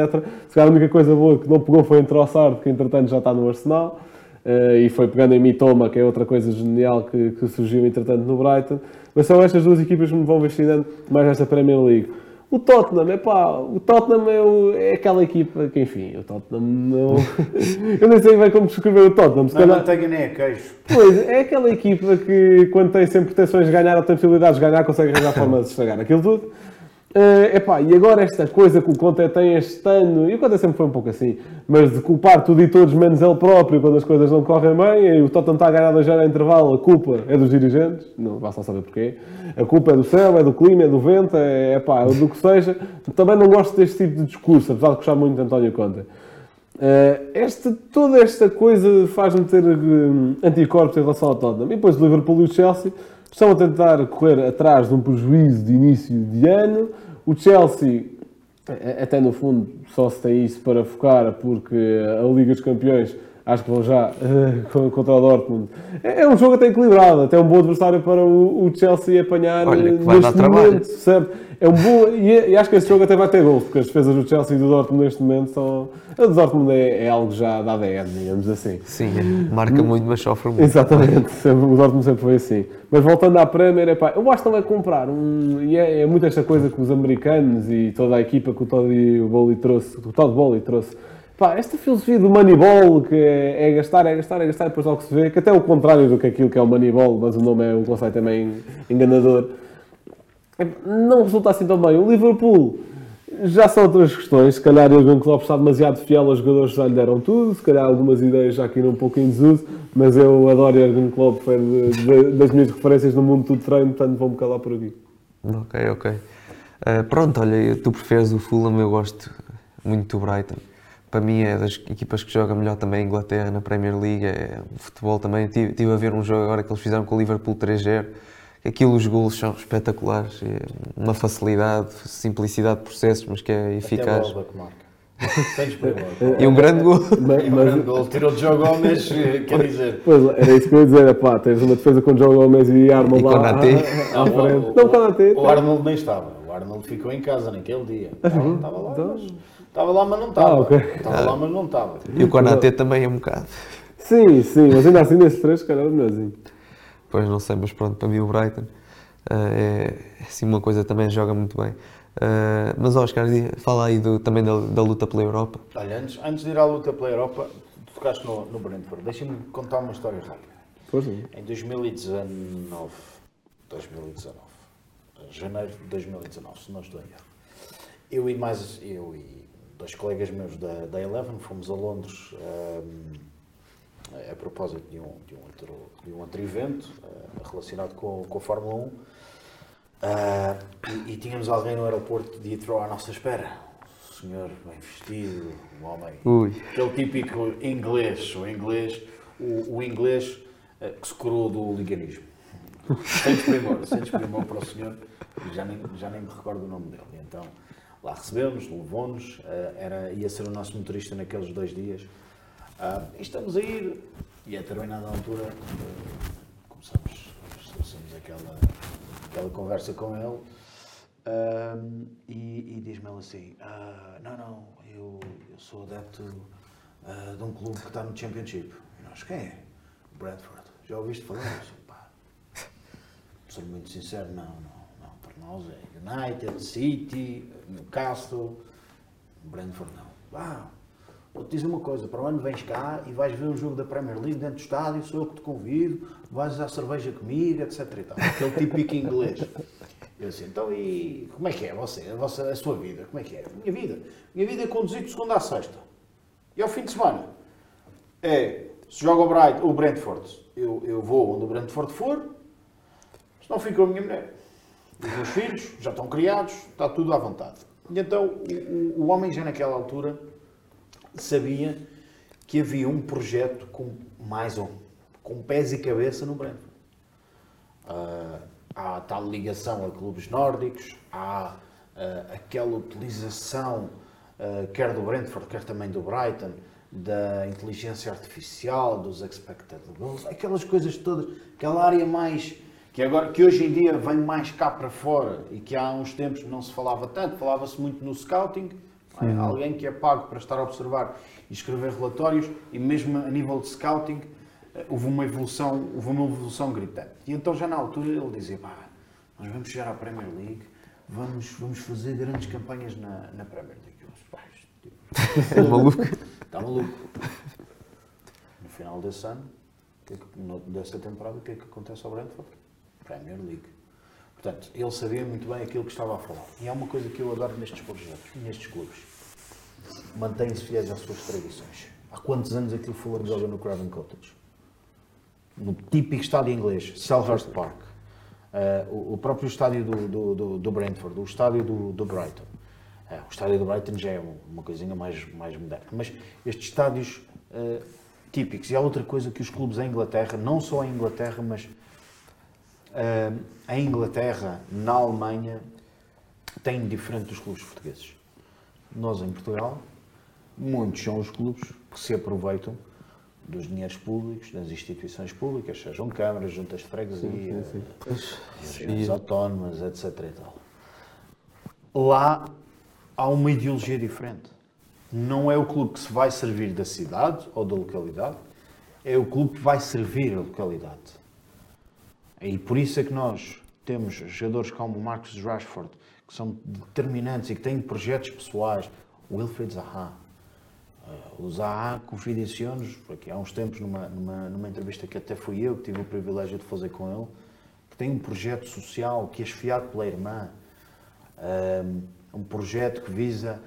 Se calhar a única coisa boa que não pegou foi em Trossard, que entretanto já está no Arsenal. Eh, e foi pegando em Mitoma, que é outra coisa genial que, que surgiu entretanto no Brighton. Mas são estas duas equipas que me vão fascinando mais nesta Premier League. O Tottenham, epá, o Tottenham é, o- é aquela equipa que, enfim, o Tottenham não... Eu nem sei bem como descrever o Tottenham. Se Não é calhar, manteiga nem é queijo. pois, é aquela equipa que, quando tem sempre pretensões de ganhar ou tem possibilidades de ganhar, consegue arranjar forma de estragar aquilo tudo. Eh, epá, e agora esta coisa que o Conte tem este ano, e o Conte sempre foi um pouco assim, mas de culpar tudo e todos menos ele próprio quando as coisas não correm bem, e o Tottenham está a ganhar dois a intervalo, a culpa é dos dirigentes, não vai só saber porquê, a culpa é do céu, é do clima, é do vento, é, epá, é do que seja. Também não gosto deste tipo de discurso, apesar de gostar muito de António Conte. Eh, este, toda esta coisa faz-me ter eh, anticorpos em relação ao Tottenham. E depois Liverpool e o Chelsea estão a tentar correr atrás de um prejuízo de início de ano. O Chelsea, até no fundo, só se tem isso para focar, porque a Liga dos Campeões acho que vão já eh, contra o Dortmund. É é um jogo até equilibrado, até um bom adversário para o, o Chelsea apanhar Olha, eh, que vai dar neste momento? É um bom, e, e acho que esse jogo até vai ter gol, porque as defesas do Chelsea e do Dortmund neste momento são. A do Dortmund é, é algo já da ADN, digamos assim. Sim, marca muito, mas sofre muito. Exatamente, sempre- o Dortmund sempre foi assim. Mas voltando à Premier, epá, eu acho que não vai comprar um. E é, é muito esta coisa que os americanos e toda a equipa que o Todd Bowley trouxe, o Todd Bowley trouxe. Pá, esta filosofia do Moneyball, que é, é gastar, é gastar, é gastar, depois logo se vê, que até é o contrário do que aquilo que é o Moneyball, mas o nome é um conceito também enganador. Não resulta assim tão bem. O Liverpool já são outras questões. Se calhar Jurgen Klopp está demasiado fiel aos jogadores já lhe deram tudo. Se calhar algumas ideias já caíram um pouco em desuso. Mas eu adoro o Klopp, foi de- de- das minhas referências no mundo do treino, portanto vou-me calar por aqui. Ok, ok. Uh, pronto, olha, tu preferes o Fulham, eu gosto muito do Brighton. Para mim é das equipas que joga melhor também em Inglaterra, na Premier League, é o futebol também. Estive estive a ver um jogo agora que eles fizeram com o Liverpool 3-0. Aquilo, os golos são espetaculares, é uma facilidade, simplicidade de processos, mas que é Até eficaz. bola que marca. E um grande gol. Mas, E o grande gol tirou de jogo Gomes, eh, quer dizer. pois, era isso que eu ia dizer. Epá, tens uma defesa com João Gomes e Arnold E lá Konaté. à, à o- frente. o- Não, Konaté. O Arnold nem estava. O Arnold ficou em casa naquele dia. Estava, estava lá, Então- mas, estava lá, mas não estava. Ah, ok. Estava lá, mas não estava. E o Konaté também é um bocado. Sim, sim, mas ainda assim nesses três, calhar é melhorzinho. Pois não sei, mas pronto, para mim o Brighton uh, é, é assim uma coisa também joga muito bem. Uh, mas Oscar, fala aí do- também da, da luta pela Europa. Olha, antes, antes de ir à luta pela Europa, tu tocaste no, no Brentford. Deixa-me contar uma história rápida. Pois não. Em 2019, 2019, janeiro de 2019, se não estou em erro, eu e mais, eu e dois colegas meus da, da Eleven fomos a Londres ahm, a propósito de um, de um, outro, de um outro evento ah, relacionado com, com a Fórmula 1 ah, e, e tínhamos alguém no aeroporto de Heathrow à nossa espera. O senhor bem vestido, um homem Ui. aquele típico inglês, o inglês, o, o inglês eh, que se curou do liganismo. Sem desprimor, sem desprimor para o senhor, e já nem, já nem me recordo o nome dele. Então, lá recebemos, levou-nos, eh, era, ia ser o nosso motorista naqueles dois dias. Ah, e estamos a ir, e a determinada altura eh, começamos, estabelecemos aquela, aquela conversa com ele. Ahm, e e diz-me ele assim: "Ah, Não, não, eu, eu sou adepto ah, de um clube que está no Championship. E nós, quem é? Bradford. Já ouviste falar? Eu disse, pá, sou muito sincero, não, não, não. Para nós é United, City, Newcastle, Brentford não. Ah, vou-te dizer uma coisa: para o ano vens cá e vais ver um jogo da Premier League dentro do estádio, sou eu que te convido, vais à cerveja comigo, etc. E tal. Aquele típico inglês. Eu assim, então e como é que é você, a, vossa, a sua vida? Como é que é? Minha vida? Minha vida é conduzir de segunda a sexta. E ao fim de semana? É, se joga o, Bright, o Brentford, eu, eu vou onde o Brentford for, senão fico com a minha mulher. Os meus filhos já estão criados, está tudo à vontade. E então o, o- homem já naquela altura sabia que havia um projeto com mais um, com pés e cabeça no Brentford. Ah, há tal ligação a clubes nórdicos, há ah, aquela utilização, ah, quer do Brentford, quer também do Brighton, da inteligência artificial, dos expected goals, aquelas coisas todas, aquela área mais que agora que hoje em dia vem mais cá para fora e que há uns tempos não se falava tanto, falava-se muito no scouting, é alguém que é pago para estar a observar e escrever relatórios e mesmo a nível de scouting eh, houve uma evolução, houve uma evolução gritante. E então já na altura ele dizia, pá, nós vamos chegar à Premier League, vamos, vamos fazer grandes campanhas na, na Premier League. Eu disse, pá, isto, tipo, maluco. Está maluco. No final desse ano, é dessa temporada, o que é que acontece ao Brentford? Premier League. Portanto, ele sabia muito bem aquilo que estava a falar. E é uma coisa que eu adoro nestes projetos, nestes clubes. Mantêm-se fiéis às suas tradições. Há quantos anos é que o Fulham joga no Craven Cottage? No típico estádio inglês, Selhurst Park. Eh, o, o próprio estádio do, do, do, do Brentford, o estádio do, do Brighton. Eh, o estádio do Brighton já é um- uma coisinha mais, mais moderna. Mas estes estádios eh, típicos. E há outra coisa que os clubes em Inglaterra, não só em Inglaterra, mas eh, em Inglaterra, na Alemanha, têm diferente dos clubes portugueses. Nós em Portugal, muitos são os clubes que se aproveitam dos dinheiros públicos, das instituições públicas, sejam câmaras, juntas de freguesia, regiões autónomas, etc. E tal. Lá há uma ideologia diferente. Não é o clube que se vai servir da cidade ou da localidade, é o clube que vai servir a localidade. E por isso é que nós temos jogadores como o Marcos Rashford, que são determinantes e que têm projetos pessoais. O Wilfried Zaha. Uh, O Zaha confidenciou-nos, aqui há uns tempos, numa, numa, numa entrevista que até fui eu que tive o privilégio de fazer com ele, que tem um projeto social que é esfiado pela irmã. Um, um projeto que visa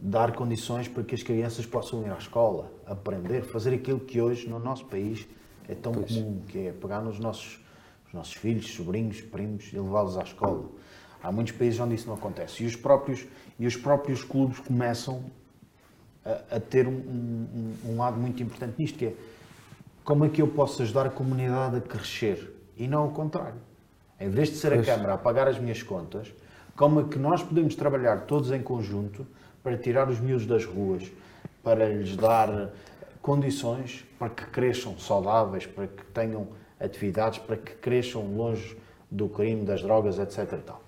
dar condições para que as crianças possam ir à escola, aprender, fazer aquilo que hoje no nosso país é tão comum, que é pegar nos nossos, nos nossos filhos, sobrinhos, primos e levá-los à escola. Há muitos países onde isso não acontece. E os próprios, e os próprios clubes começam a, a ter um, um- um lado muito importante nisto, que é como é que eu posso ajudar a comunidade a crescer e não ao contrário. Em vez de ser a Câmara a pagar as minhas contas, como é que nós podemos trabalhar todos em conjunto para tirar os miúdos das ruas, para lhes dar condições para que cresçam saudáveis, para que tenham atividades, para que cresçam longe do crime, das drogas, etc. E, tal.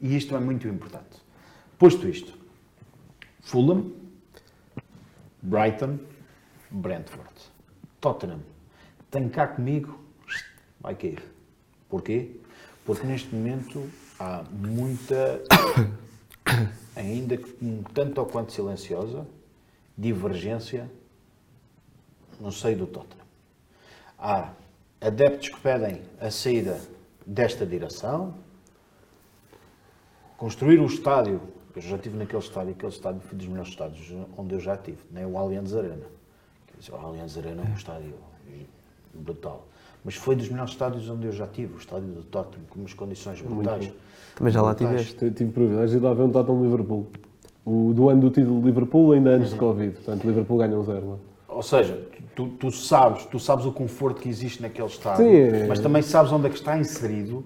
e isto é muito importante. Posto isto, Fulham, Brighton, Brentford. Tottenham. Tem cá comigo, vai cair. Porquê? Porque neste momento há muita, ainda que tanto ou quanto silenciosa, divergência no seio do Tottenham. Há adeptos que pedem a saída desta direção, construir o estádio. Eu já estive naquele estádio, aquele estádio foi dos melhores estádios onde eu já estive, nem o Allianz Arena. Quer dizer, o Allianz Arena é um estádio brutal. Mas foi dos melhores estádios onde eu já estive, o estádio do Tottenham, com umas condições brutais. Também já lá tiveste. Eu tive privilégio de lá ver um Tottenham Liverpool. O do ano do título de Liverpool, ainda antes de Covid. Portanto, Liverpool ganha um zero lá. Ou seja, tu, tu sabes, tu sabes o conforto que existe naquele estádio, Sim, mas também sabes onde é que está inserido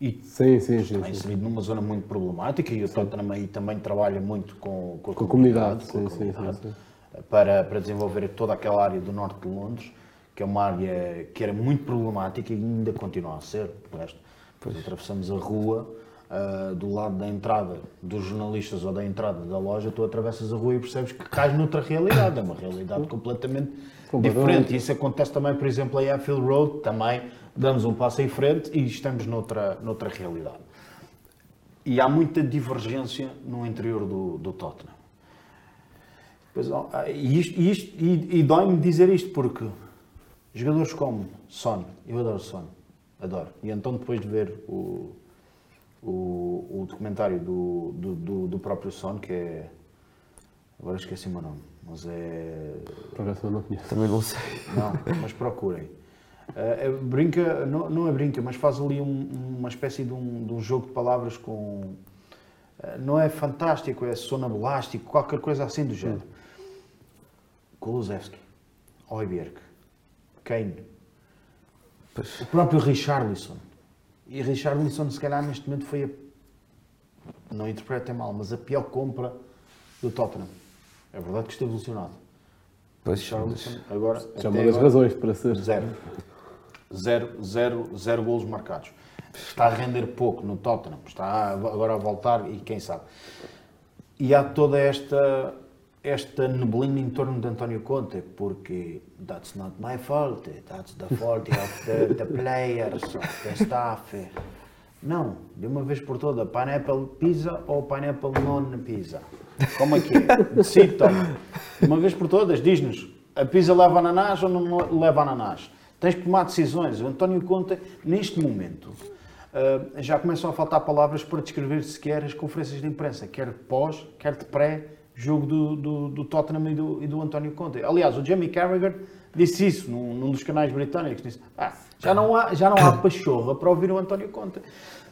e Sim, sim, sim. está inserido numa zona muito problemática e o Tottenham aí também trabalha muito com, com a Com a comunidade, com a comunidade, Para, para desenvolver toda aquela área do norte de Londres, que é uma área que era muito problemática e ainda continua a ser. Por resto, depois atravessamos a rua ah, do lado da entrada dos jornalistas ou da entrada da loja, tu atravessas a rua e percebes que cais noutra realidade, é uma realidade completamente diferente. Isso acontece também, por exemplo, em Anfield Road, também damos um passo em frente e estamos noutra, noutra realidade. E há muita divergência no interior do, do Tottenham. Pois, e, isto, e, isto- e- e dói-me dizer isto porque jogadores como Son, eu adoro Son, adoro. E então depois de ver o documentário do, do, do, do próprio Son, que é. Agora esqueci o meu nome, mas é. Por acaso não conheço. Também não sei. Não, mas procurem. Eh, é- brinca, não, não é brinca, mas faz ali um- uma espécie de um, de um jogo de palavras com. eh, não é fantástico, é sonabulástico, qualquer coisa assim do género. Kulusevski, Oibierk, Kane, o próprio Richarlison. E Richarlison, se calhar, neste momento foi a. Não interpretem mal, mas a pior compra do Tottenham. É verdade que esteve lesionado. Pois, Richarlison, agora. Já é uma das razões para ser. Zero. Zero, zero, zero golos marcados. Está a render pouco no Tottenham. Está agora a voltar e quem sabe. E há toda esta, esta neblina em torno de António Conte, porque that's not my fault, that's the fault of the, the players, of the staff. Não, de uma vez por toda, pineapple pizza ou pineapple non pizza? Como é que é? Decide. De uma vez por todas, diz-nos, a pizza leva ananás ou não leva ananás? Tens que tomar decisões. O António Conte, neste momento, ah, já começam a faltar palavras para descrever sequer as conferências de imprensa, quer de pós, quer de pré, jogo do, do, do Tottenham e do, e do António Conte. Aliás, o Jamie Carragher disse isso num, num dos canais britânicos, disse, "Ah, já, não há, já não há pachorra para ouvir o António Conte.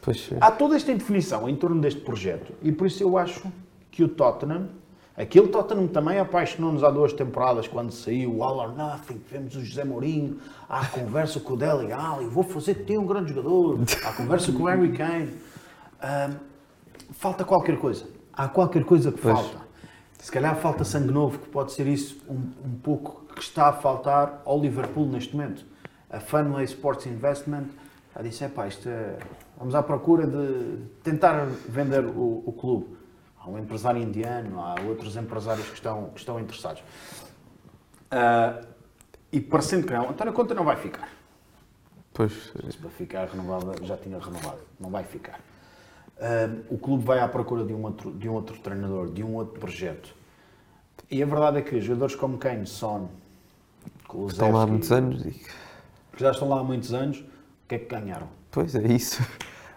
Pois, Há toda esta indefinição em torno deste projeto e por isso eu acho que o Tottenham, aquele Tottenham também apaixonou-nos há duas temporadas quando saiu o All or Nothing, tivemos o José Mourinho, há a conversa com o Dele Alli, vou fazer de ti um grande jogador, há a conversa com o Harry Kane. Ahm, falta qualquer coisa. Há qualquer coisa que falta. Se calhar falta sangue novo, que pode ser isso um, um pouco que está a faltar ao Liverpool neste momento. A Funway Sports Investment já disse, "Epá, isto é, vamos à procura de tentar vender o, o clube. Há um empresário indiano, há outros empresários que estão, que estão interessados. Ah, e parecendo que não, António Conta não vai ficar. pois, Se para ficar renovado, já tinha renovado. Não vai ficar. O clube vai à procura de um, outro, de um outro treinador, de um outro projeto. E a verdade é que jogadores como Kane, Son, estão lá há muitos anos e. que já estão lá há muitos anos, o que é que ganharam? Pois é isso.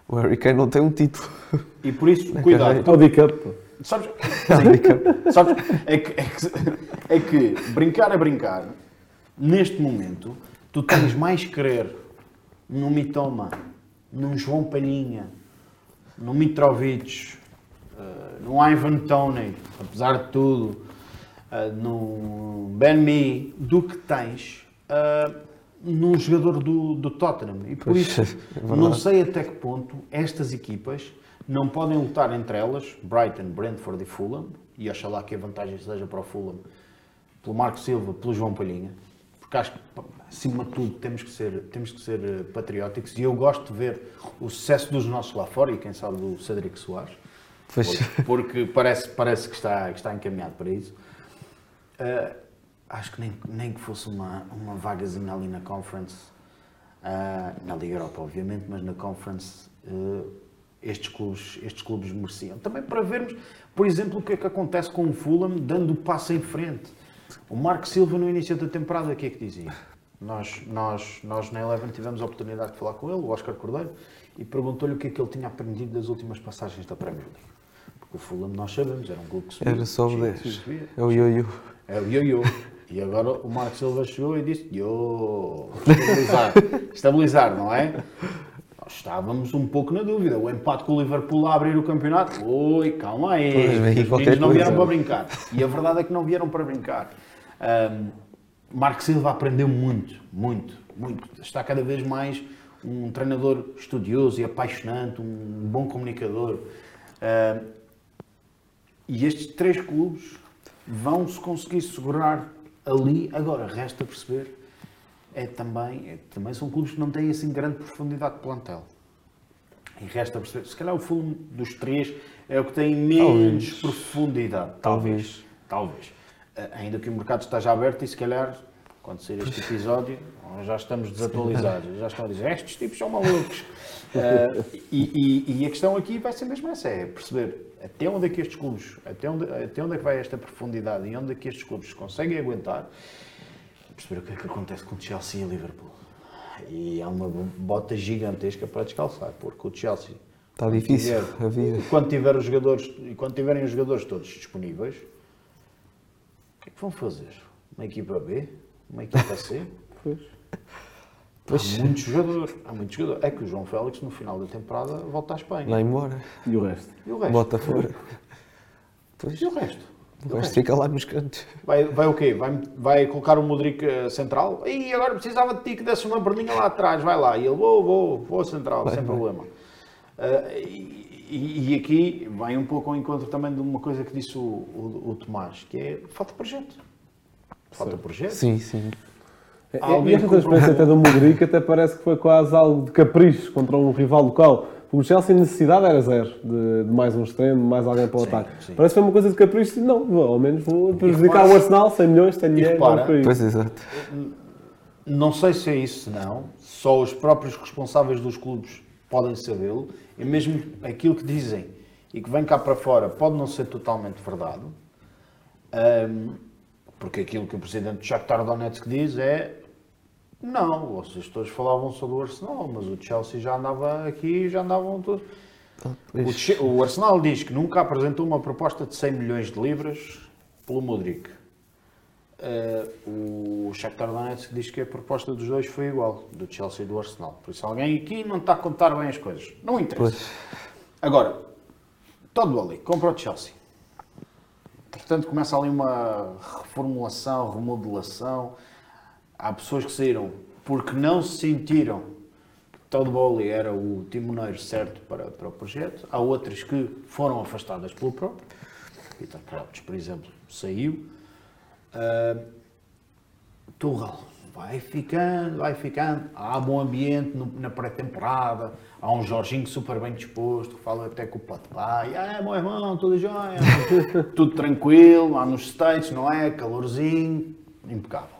O Harry Kane não tem um título. E por isso, cuidado. É o Dick Up. Sabes, sim, sabes é, que, é, que, é que brincar é brincar. Neste momento, tu tens mais querer num Mitoma, num João Palhinha, num Mitrovic, eh, num Ivan Toney, apesar de tudo, eh, num Ben Me, do que tens eh, num jogador do, do Tottenham. E por isso, é não sei até que ponto estas equipas não podem lutar entre elas, Brighton, Brentford e Fulham, e oxalá que a vantagem seja para o Fulham, pelo Marco Silva, pelo João Palhinha, porque acho que, acima de tudo, temos que ser, temos que ser eh, patrióticos, e eu gosto de ver o sucesso dos nossos lá fora, e quem sabe do Cedric Soares, Pois, porque, porque parece, parece que, está, que está encaminhado para isso. Uh, acho que nem, nem que fosse uma, uma vagazinha ali na Conference, uh, na Liga Europa, obviamente, mas na Conference uh, estes, clubes, estes clubes mereciam. Também para vermos, por exemplo, o que é que acontece com o Fulham dando o passo em frente. O Marco Silva, no início da temporada, o que é que dizia? Nós, nós, nós na Eleven tivemos a oportunidade de falar com ele, o Oscar Cordeiro, e perguntou-lhe o que é que ele tinha aprendido das últimas passagens da Premier League. Porque o Fulham, nós sabemos, era um clube que subia. era só o subia, 10. subia, É o ioiô. é o ioiô. E agora o Marco Silva chegou e disse: Yo, estabilizar. estabilizar, não é? Estávamos um pouco na dúvida. O empate com o Liverpool a abrir o campeonato. Oi, calma aí. Os meninos não vieram coisa. para brincar. E a verdade é que não vieram para brincar. Ahm, Marco Silva aprendeu muito, muito, muito. Está cada vez mais um treinador estudioso e apaixonante, um bom comunicador. Ahm, e estes três clubes vão se conseguir segurar ali. Agora, resta perceber, é também, é- também são clubes que não têm assim grande profundidade de plantel. E resta perceber, se calhar o Fulham dos três é o que tem menos Talvez. profundidade. Talvez. Talvez. Ah, Ainda que o mercado esteja aberto e se calhar, quando sair este episódio, já estamos desatualizados. Já estão a dizer, estes tipos são malucos. Ah, e, e- e a questão aqui vai ser mesmo essa, é perceber até onde é que estes clubes, até onde, até onde é que vai esta profundidade e onde é que estes clubes conseguem aguentar, perceber o que é que acontece com o Chelsea e o Liverpool. E há uma bota gigantesca para descalçar, porque o Chelsea Está difícil tiver- a vida. quando tiver os jogadores e quando tiverem os jogadores todos disponíveis, o que é que vão fazer? Uma equipa B? Uma equipa C? Pois. Há muitos jogadores. Há muitos jogadores. É que o João Félix no final da temporada volta à Espanha. Lá embora. E o resto? E o resto? Bota fora. Pois, E o resto? O fica lá nos cantos. Vai, vai o quê? Vai, vai colocar o Modric eh, central? E agora precisava de ti que desse uma perninha lá atrás, vai lá. E ele, vou, vou, vou central, sem problema. Ah, e, e- aqui vai um pouco ao encontro também de uma coisa que disse o, o, o Tomás, que é falta projeto. Falta projeto. Sim, sim. É, Alguém e esta transferência até do Modric até parece que foi quase algo de capricho contra um rival local. O Chelsea necessidade era zero de, de mais um extremo, mais alguém para o Sim, ataque. sim. Parece que foi uma coisa de capricho. Não, vou- ao menos vou prejudicar repara- o Arsenal, 100 milhões, tenho dinheiro, repara- para Pois, exato. Não sei se é isso, não. Só os próprios responsáveis dos clubes podem sabê-lo. E mesmo aquilo que dizem e que vem cá para fora pode não ser totalmente verdade. Ahm, porque aquilo que o presidente do Shakhtar Donetsk diz é Não, vocês todos falavam só do Arsenal, mas o Chelsea já andava aqui, já andavam todos. O, Che- o Arsenal diz que nunca apresentou uma proposta de 100 milhões de libras pelo Modric. Eh, o Shakhtar Donetsk diz que a proposta dos dois foi igual, do Chelsea e do Arsenal. Por isso alguém aqui não está a contar bem as coisas. Não interessa. Pois. Agora, todo ali, compra o Chelsea. Portanto, começa ali uma reformulação, remodelação. Há pessoas que saíram porque não se sentiram que Todd Bowley era o timoneiro certo para, para o projeto. Há outras que foram afastadas pelo próprio. Peter Crouch, por exemplo, saiu. Tuchel vai ficando, vai ficando. Há bom ambiente no- na pré-temporada. Há um Jorginho super bem disposto, que fala até com o papai. Ah, meu irmão, tudo jóia. tudo tranquilo, lá nos States, não é? Calorzinho, impecável.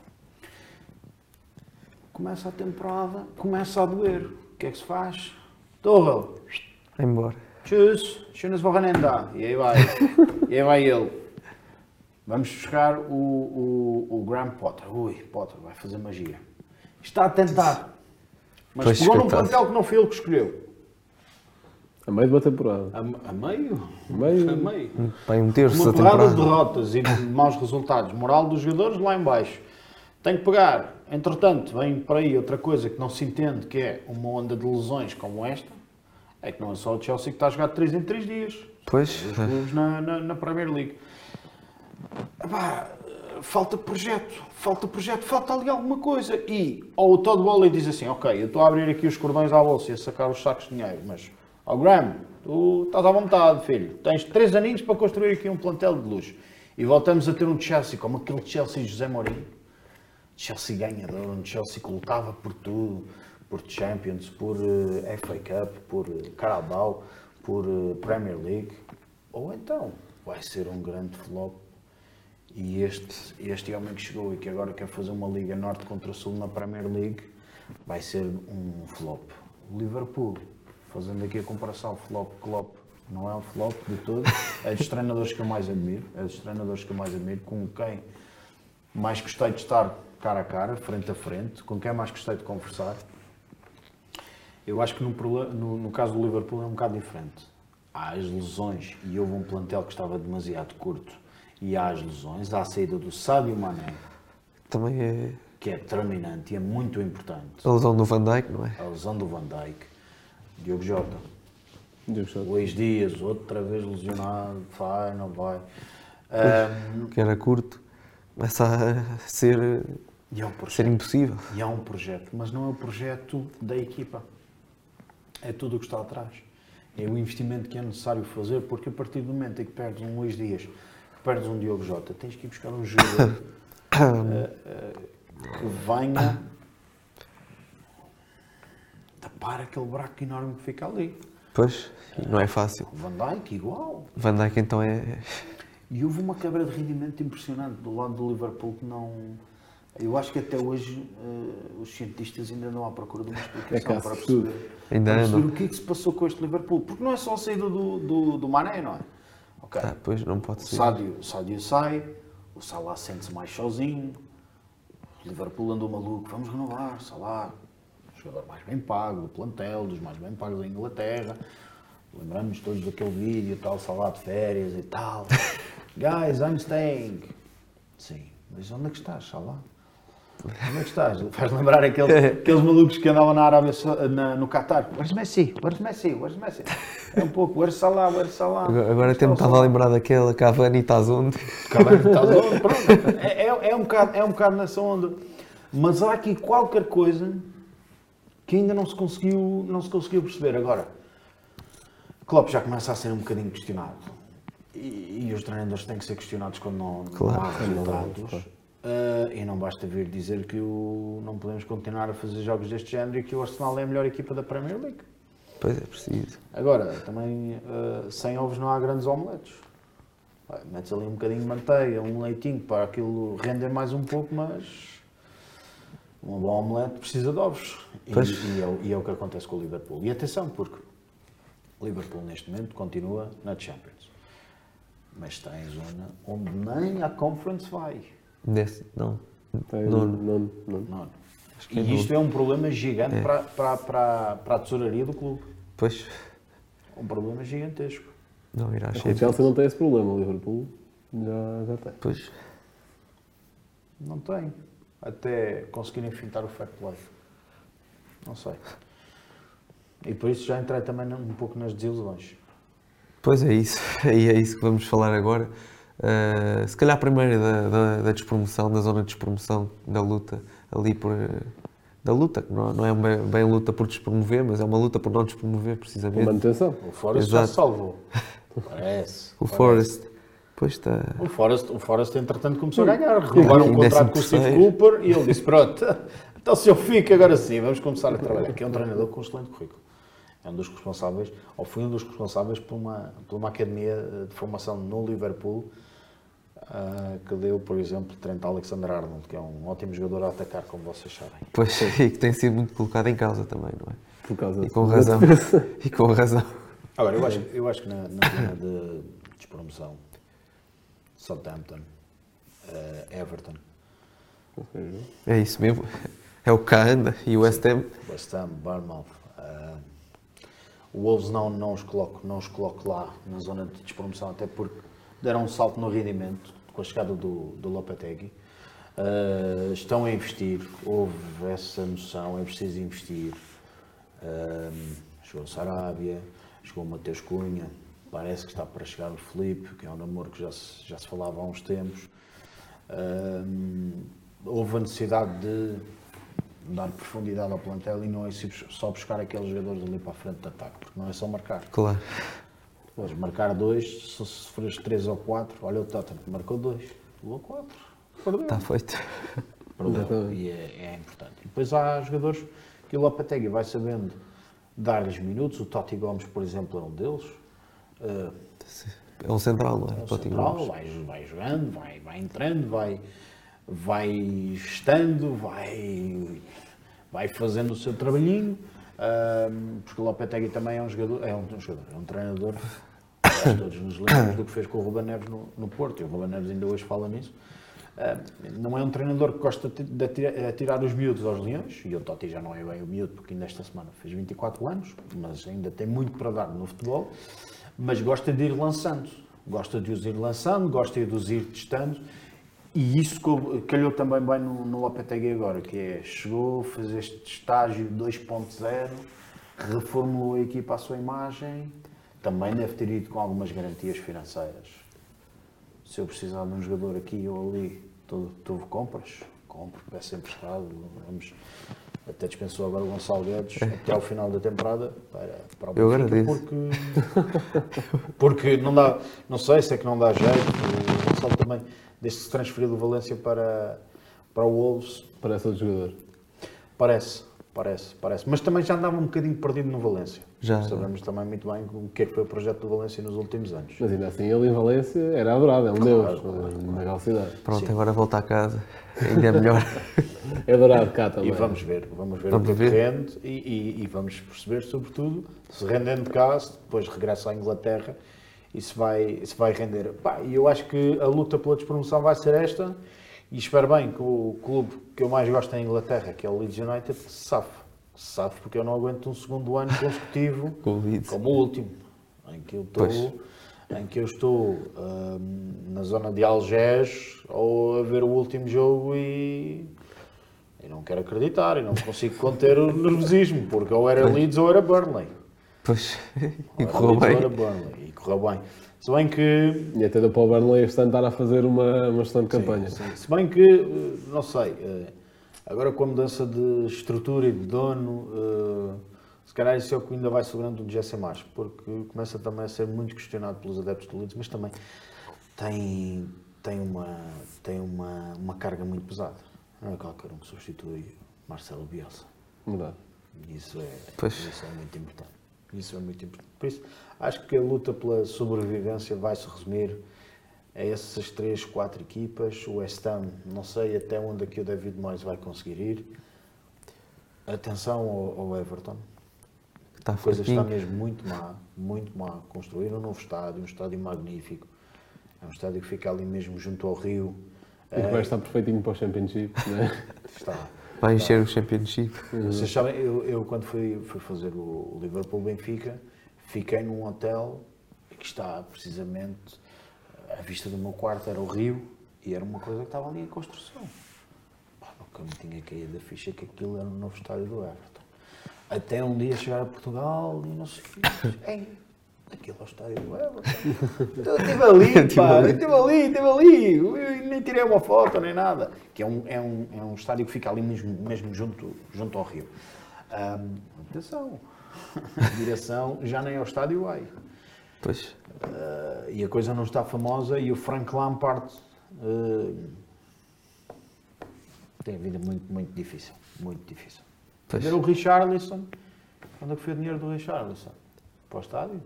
Começa a temporada, começa a doer. O que é que se faz? Tuchel, Vai embora. Tschüss, schönes Wochenende. E aí vai. e aí vai ele. Vamos buscar o, o, o Graham Potter. Ui, Potter vai fazer magia. Está a tentar. Mas Pois, pegou num plantel que não foi ele que escolheu. A meio de uma temporada. A, a meio? Meio. A meio. Vai um terço Uma da porrada de temporada. derrotas e de maus resultados. Moral dos jogadores lá em baixo. Tem que pegar. Entretanto, vem para aí outra coisa que não se entende, que é uma onda de lesões como esta. É que não é só o Chelsea que está a jogar de 3 em 3 dias. Pois, Os clubes na, na, na Premier League. Epá, falta projeto, falta projeto, falta ali alguma coisa. E ou o Todd Bowley diz assim, ok, eu estou a abrir aqui os cordões à bolsa e a sacar os sacos de dinheiro, mas, ó Graham, tu estás à vontade, filho. Tens três aninhos para construir aqui um plantel de luxo. E voltamos a ter um Chelsea, como aquele Chelsea José Mourinho. Chelsea ganhador, um Chelsea lutava por tudo, por Champions, por eh, FA Cup, por eh, Carabao, por eh, Premier League. Ou então vai ser um grande flop. E este, este homem que chegou e que agora quer fazer uma Liga Norte contra Sul na Premier League vai ser um flop. O Liverpool, fazendo aqui a comparação flop-clop, não é um flop de todo. É dos treinadores que eu mais admiro, é dos treinadores que eu mais admiro, com quem mais gostei de estar cara a cara, frente a frente, com quem mais gostei de conversar. Eu acho que no, no- no caso do Liverpool é um bocado diferente. Há as lesões e houve um plantel que estava demasiado curto e há as lesões, há a saída do Sadio Mané, também é que é determinante e é muito importante. a lesão do Van Dijk, não é? A lesão do Van Dijk, Diogo Jota, Diogo Jota. Luís Dias, outra vez lesionado, vai, não vai. Ahm, Que era curto. Começa a ser, e é um ser projeto. impossível. E há um projeto, mas não é o projeto da equipa. É tudo o que está atrás. É o investimento que é necessário fazer, porque a partir do momento em que perdes um Luís Dias, que perdes um Diogo Jota, tens que ir buscar um jogador eh, eh, que venha tapar aquele buraco enorme que fica ali. Pois, não é fácil. Van Dijk, igual. Van Dijk então é. E houve uma quebra de rendimento impressionante do lado do Liverpool que não. Eu acho que até hoje eh, os cientistas ainda não à procura de uma explicação É há para perceber, Ainda para perceber não. o que é que se passou com este Liverpool. Porque não é só a saída do, do, do Mané, não é? Ok. Ah, pois não pode O ser. Sádio, o Sádio sai, o Salah sente-se mais sozinho, o Liverpool andou maluco, vamos renovar, Salah, o jogador mais bem pago do plantel, dos mais bem pagos da Inglaterra. Lembramos todos daquele vídeo, tal, Salah de férias e tal. Guys, I'm staying. Sim, mas onde é que estás, Salah? Onde é que estás? Faz lembrar aqueles, aqueles malucos que andavam na Arábia, na- no Qatar. Where's Messi? Where's Messi? Where's Messi? É um pouco, where's Salah? Where's Salah? Agora, agora até me estava a lembrar daquela Cavani estás onde? Cavani está onde? Pronto. É, é, é um bocado, é um bocado nessa onda. Mas há aqui qualquer coisa que ainda não se conseguiu, não se conseguiu perceber. Agora, Klopp já começa a ser um bocadinho questionado. E, e os treinadores têm que ser questionados quando não, não Claro. há resultados. Ah, e não basta vir dizer que o, não podemos continuar a fazer jogos deste género e que o Arsenal é a melhor equipa da Premier League. Pois é preciso. Agora, também ah, sem ovos não há grandes omeletes. Vai, Metes ali um bocadinho de manteiga, um leitinho para aquilo render mais um pouco, mas um bom omelete precisa de ovos. E, e é, o- e é o que acontece com o Liverpool. E atenção, porque o Liverpool neste momento continua na Champions. Mas está em zona onde nem a Conference vai. Desse, não. Tem Nono. nono, nono. Não. que é E isto nulo. é um problema gigante para, para, para, para a tesouraria do clube. Pois, Um problema gigantesco. não irá O ser. Chelsea não tem esse problema, o Liverpool já, já tem. Pois, Não tem. Até conseguirem fintar o fair play. Não sei. E por isso já entrei também um pouco nas desilusões. pois é isso. E é isso que vamos falar agora. Uh, se calhar primeiro da, da, da despromoção, da zona de despromoção, da luta ali por. Da luta, que não, não é bem, bem luta por despromover, mas é uma luta por não despromover, precisamente. manutenção. O Forest já Exato. se salvou. Parece. O. Forest, pois está. O Forest, o Forest entretanto, começou a ganhar. Renovaram um contrato com o Steve 13º. Cooper e ele disse: Pronto, então se eu fico agora sim, vamos começar a trabalhar. Que é um treinador com um excelente currículo. É um dos responsáveis, ou foi um dos responsáveis por uma, por uma academia eh, de formação no Liverpool ah, que deu, por exemplo, Trent Alexander-Arnold, que é um ótimo jogador a atacar, como vocês sabem. Pois, e que tem sido muito colocado em causa também, não é? Por causa E com da razão. E com razão. Agora, eu acho, eu acho que na, na zona de despromoção, Southampton, eh, Everton, É isso mesmo. É o que anda e o West Ham. West Ham, Bournemouth. eh, o Wolves não, não, os coloco, não os coloco lá na zona de despromoção, até porque deram um salto no rendimento com a chegada do, do Lopetegui. Eh, estão a investir, houve essa noção, é preciso investir. Eh, chegou o Sarabia, chegou o Mateus Cunha, parece que está para chegar o Felipe, que é um namoro que já se, já se falava há uns tempos. Hum, houve a necessidade de dar profundidade ao plantel e não é só buscar aqueles jogadores ali para a frente de ataque, porque não é só marcar. Claro. Podes marcar dois, se sofres três ou quatro, olha o Tottenham, marcou dois, levou quatro, perdeu. Está feito. Perdeu. E é, é importante. E depois há jogadores que o Lopetegui vai sabendo dar-lhes minutos, o Totti Gomes, por exemplo, é um deles. Uh, É um central, não é? é um central, vai, vai jogando, vai, vai entrando, vai, vai estando, vai, vai fazendo o seu trabalhinho. Ahm, porque o Lopetegui também é um jogador, é um, um jogador, é um treinador. Todos nos lembramos do que fez com o Ruben Neves no, no Porto, e o Ruben Neves ainda hoje fala nisso. Ah, não é um treinador que gosta de de atira- atirar os miúdos aos leões, e o Totti já não é bem o miúdo, porque ainda esta semana fez 24 anos, mas ainda tem muito para dar no futebol, mas gosta de ir lançando, gosta de os ir lançando, gosta de os ir testando, e isso calhou também bem no, no Lopetegui agora, que é, chegou, fez este estágio 2.0, reformulou a equipa à sua imagem, também deve ter ido com algumas garantias financeiras se eu precisar de um jogador aqui ou ali, tu, tu compras? Compro, peço emprestado. Vamos, até dispensou agora o Gonçalo Guedes até ao final da temporada para, para o Eu agradeço. porque, porque não dá, não sei se é que não dá jeito. O Gonçalo também, desde que se transferiu do Valência para, para o Wolves, Parece outro jogador. parece, parece, parece. Mas também já andava um bocadinho perdido no Valência. Já. Sabemos também muito bem o que é que foi o projeto do Valência nos últimos anos. Mas ainda assim, ele em Valência era adorado, é um deus, claro, na naquela cidade. Pronto, Sim. agora volta a casa. Ainda é melhor. É adorado cá também. E vamos ver, vamos ver Vamos o que é que ver. rende e, e- e vamos perceber, sobretudo, se rendendo cá, se depois regressa à Inglaterra se vai, se vai render. E eu acho que a luta pela despromoção vai ser esta e espero bem que o clube que eu mais gosto em Inglaterra, que é o Leeds United, se safe. Se safe porque eu não aguento um segundo ano consecutivo como o último, em que eu estou, Pois. em que eu estou hum, na zona de Algés ou a ver o último jogo e, e não quero acreditar e não consigo conter o nervosismo, porque ou era Leeds ou era Burnley. Pois. Ou E correu Leeds ou bem. era Burnley. E correu bem. Se bem que E até deu para o Burnley este ano estar a fazer uma, uma excelente campanha. Sim, sim. Se bem que, eh, não sei, eh, agora com a mudança de estrutura e de dono, eh, se calhar isso é o que ainda vai segurando o Jesse mais, porque começa também a ser muito questionado pelos adeptos do Leeds, mas também tem, tem, uma, tem uma, uma carga muito pesada. Não é qualquer um que substitui Marcelo Bielsa. Verdade. Isso é, Pois. isso é muito importante. Isso é muito importante. Por isso, acho que a luta pela sobrevivência vai se resumir a essas três, quatro equipas. O West Ham, não sei até onde é que o David Moyes vai conseguir ir. Atenção ao, ao Everton. Está A coisa está mesmo muito má, muito má. Construir um novo estádio, um estádio magnífico. É um estádio que fica ali mesmo junto ao rio. E que vai estar perfeitinho para o Championship, né? Está. Vai encher o Championship. Vocês sabem, eu, eu quando fui, fui fazer o Liverpool-Benfica, fiquei num hotel que está precisamente, a vista do meu quarto era o rio e era uma coisa que estava ali em construção. Pá, nunca me tinha caído da ficha que aquilo era o novo estádio do Everton. Até um dia chegar a Portugal e não sei o aquilo é o estádio do Everton. Eu estive ali, pá, eu estive ali, estive ali. Eu nem tirei uma foto nem nada. Que é um, é um, é um estádio que fica ali mesmo, mesmo junto, junto ao rio. Ahm, atenção, a direção já nem ao estádio vai. Pois. Uh, e a coisa não está famosa e o Frank Lampard uh, tem a vida muito, muito difícil. Muito difícil. Pois. Ver o Richarlison, onde é que foi o dinheiro do Richarlison? Para o estádio?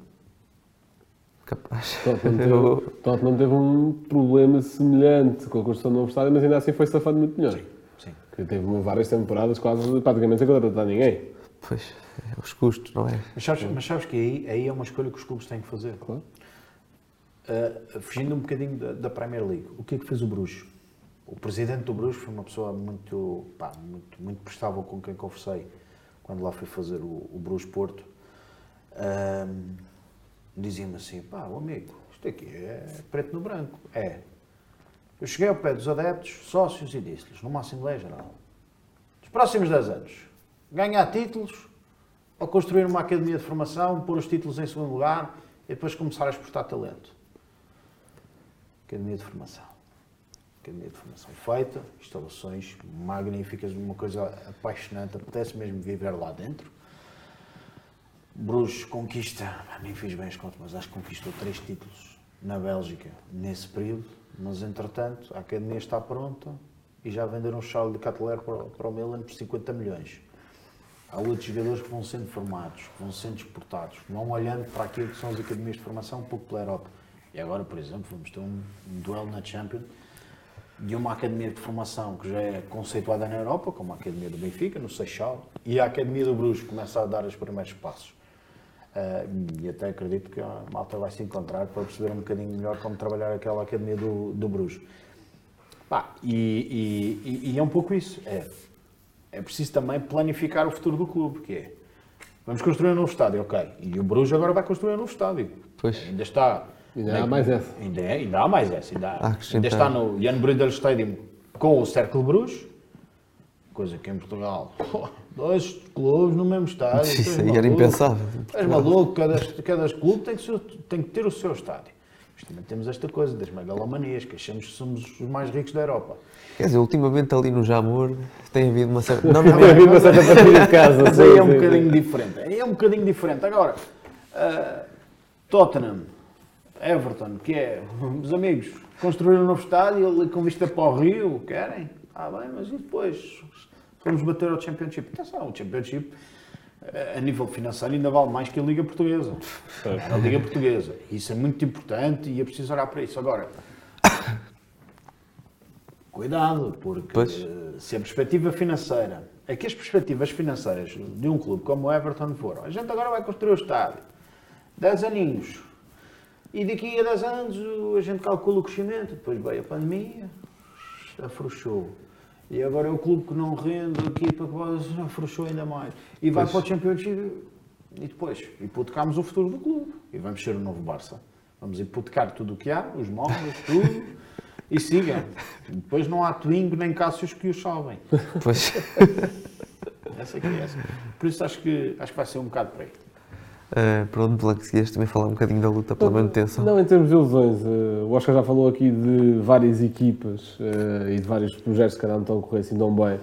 Capaz. Tottenham teve, Tottenham teve um problema semelhante com a construção do novo estádio, mas ainda assim foi safado muito melhor. Sim. Que teve várias temporadas quase praticamente sem contratar ninguém. Pois, é os custos, não é? Mas sabes, mas sabes que aí, aí é uma escolha que os clubes têm que fazer. Claro. Uh, fugindo um bocadinho da, da Premier League, o que é que fez o Bruges? O presidente do Bruges foi uma pessoa muito, pá, muito, muito prestável com quem conversei quando lá fui fazer o, o Bruges Porto. Um, Dizia-me assim: pá, o amigo, isto aqui é preto no branco. É. Eu cheguei ao pé dos adeptos, sócios, e disse-lhes, numa Assembleia Geral: nos próximos 10 anos, ganhar títulos ou construir uma academia de formação, pôr os títulos em segundo lugar e depois começar a exportar talento. Academia de formação. Academia de formação feita, instalações magníficas, uma coisa apaixonante, apetece mesmo viver lá dentro. Bruges conquista, nem fiz bem as contas, mas acho que conquistou três títulos na Bélgica nesse período, mas entretanto a academia está pronta e já venderam o Charles de Catler para, para o Milan por 50 milhões. Há outros jogadores que vão sendo formados, que vão sendo exportados, vão olhando para aquilo que são as academias de formação um pouco pela Europa. E agora, por exemplo, vamos ter um, um duelo na Champions de uma academia de formação que já é conceituada na Europa, como a Academia do Benfica, no Seixal, e a Academia do Bruges começa a dar os primeiros passos. Ah, e até acredito que a malta vai se encontrar para perceber um bocadinho melhor como trabalhar aquela Academia do, do Bruges. Pá, e, e- e- é um pouco isso. É, é preciso também planificar o futuro do clube, que é, vamos construir um novo estádio, ok. E o Bruges agora vai construir um novo estádio. Pois. Ainda está... Ainda há mais essa. Ainda, é- ainda há mais essa. Ainda, Há ainda está no Jan Brindle Stadium com o Cercle Bruges, coisa que em Portugal, dois clubes no mesmo estádio. Isso aí era maluco. impensável. Tu És maluco, cada, cada clube tem que, ser- tem que ter o seu estádio. Mas também temos esta coisa das megalomanias, que achamos que somos os mais ricos da Europa. Quer dizer, ultimamente ali no Jamor tem havido uma certa. Não, Tem não, havido uma certa partilha de casa. Mas aí é um bocadinho diferente. Aí é um bocadinho diferente. Agora, ah, Tottenham, Everton, que é, os amigos, construir um novo estádio ali com vista para o Rio, querem? Ah, bem, mas e depois? Vamos bater ao Championship. Atenção, o Championship, eh, a nível financeiro, ainda vale mais que a Liga Portuguesa. A Liga Portuguesa. Isso é muito importante e é preciso olhar para isso. Agora, cuidado, porque Pois. se a perspectiva financeira, é que as perspectivas financeiras de um clube como o Everton foram, a gente agora vai construir o estádio, 10 aninhos, e daqui a 10 anos a gente calcula o crescimento, depois veio a pandemia, afrouxou. E agora é o clube que não rende, a equipa que afrouxou ainda mais. E vai Pois. para o Championship e depois hipotecamos o futuro do clube. E vamos ser o novo Barça. Vamos hipotecar tudo o que há, os móveis, tudo, e sigam. Depois não há Twingo nem Cássios que os salvem. Pois. Essa aqui é essa. Por isso acho que, acho que vai ser um bocado por aí. Uh, pronto, Blanco, se queres também falar um bocadinho da luta pela manutenção. Não, em termos de ilusões, eh, o Oscar já falou aqui de várias equipas eh, e de vários projetos que cada não estão a correr assim tão bem.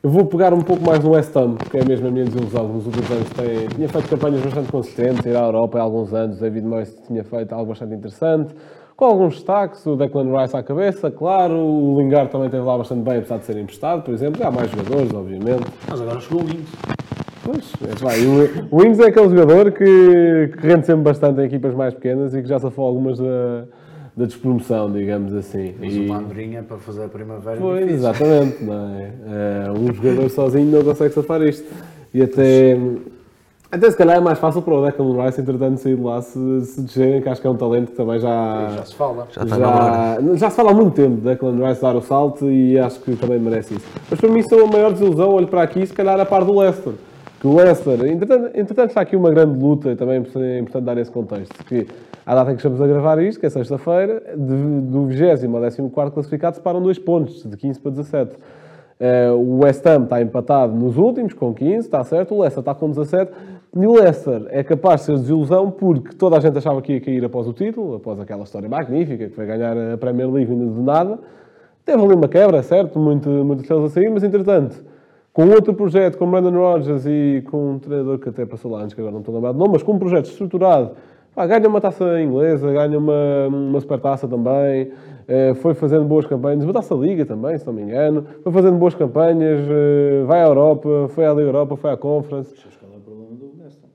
Eu vou pegar um pouco mais no West Ham, que é mesmo a minha desilusão, nos últimos anos tem, tinha feito campanhas bastante consistentes, ir à Europa há alguns anos, David Moyes tinha feito algo bastante interessante, com alguns destaques, o Declan Rice à cabeça, claro, o Lingard também esteve lá bastante bem, apesar de ser emprestado, por exemplo, há mais jogadores, obviamente. Mas agora chegou o Wings. Pois, é, e o, o Wings é aquele jogador que, que rende sempre bastante em equipas mais pequenas e que já safou algumas da, da despromoção, digamos assim. Mas E- uma andorinha para fazer a primavera é Pois, difícil. exatamente, não é? Eh, um jogador sozinho não consegue safar isto. E até, Até se calhar é mais fácil para o Declan Rice, entretanto, sair de lá se, se descerem, que acho que é um talento que também já. Já se fala. Já está na hora. Já, já se fala há muito tempo de Declan Rice dar o salto e acho que também merece isso. Mas para mim, são a maior desilusão, olho para aqui, se calhar a par do Leicester. Que o Leicester, entretanto, entretanto está aqui uma grande luta, também é importante dar esse contexto. Que à data em que estamos a gravar isto, que é sexta-feira, do 20 ao 14 classificado separam dois pontos, de 15 para 17. Eh, o West Ham está empatado nos últimos, com 15, está certo. O Leicester está com 17. E o Leicester é capaz de ser desilusão porque toda a gente achava que ia cair após o título, após aquela história magnífica que foi ganhar a Premier League vindo do nada. Teve ali uma quebra, certo? Muito, estrelas a sair, mas entretanto, com outro projeto, com Brandon Rodgers e com um treinador que até passou lá antes, que agora não estou lembrado, não, mas com um projeto estruturado, pá, ganha uma taça inglesa, ganha uma, uma supertaça também, eh, foi fazendo boas campanhas, uma taça liga também, se não me engano, foi fazendo boas campanhas, eh, vai à Europa, foi à Liga Europa, foi à Conference, Sabes qual é o problema do Leicester?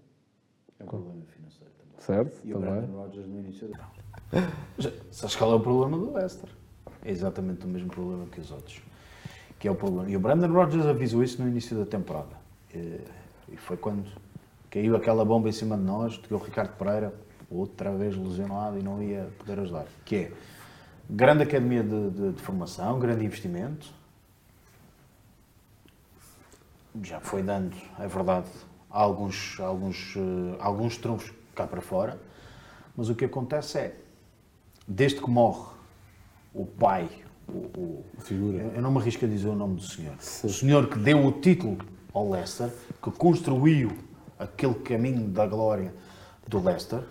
É um problema financeiro também. certo? E o Também. Brandon Rodgers no início da... Sabes qual é o problema do Leicester? É exatamente o mesmo problema que os outros. Que é o problema. E o Brandon Rodgers avisou isso no início da temporada. E, e foi quando caiu aquela bomba em cima de nós, que o Ricardo Pereira, outra vez lesionado e não ia poder ajudar. Que é grande academia de, de- de formação, grande investimento. Já foi dando, é verdade, alguns, alguns, eh, alguns trunfos cá para fora. Mas o que acontece é, desde que morre o pai, o, o- Figura. eu não me arrisco a dizer o nome do senhor, o senhor que deu o título ao Leicester, que construiu aquele caminho da glória do Leicester,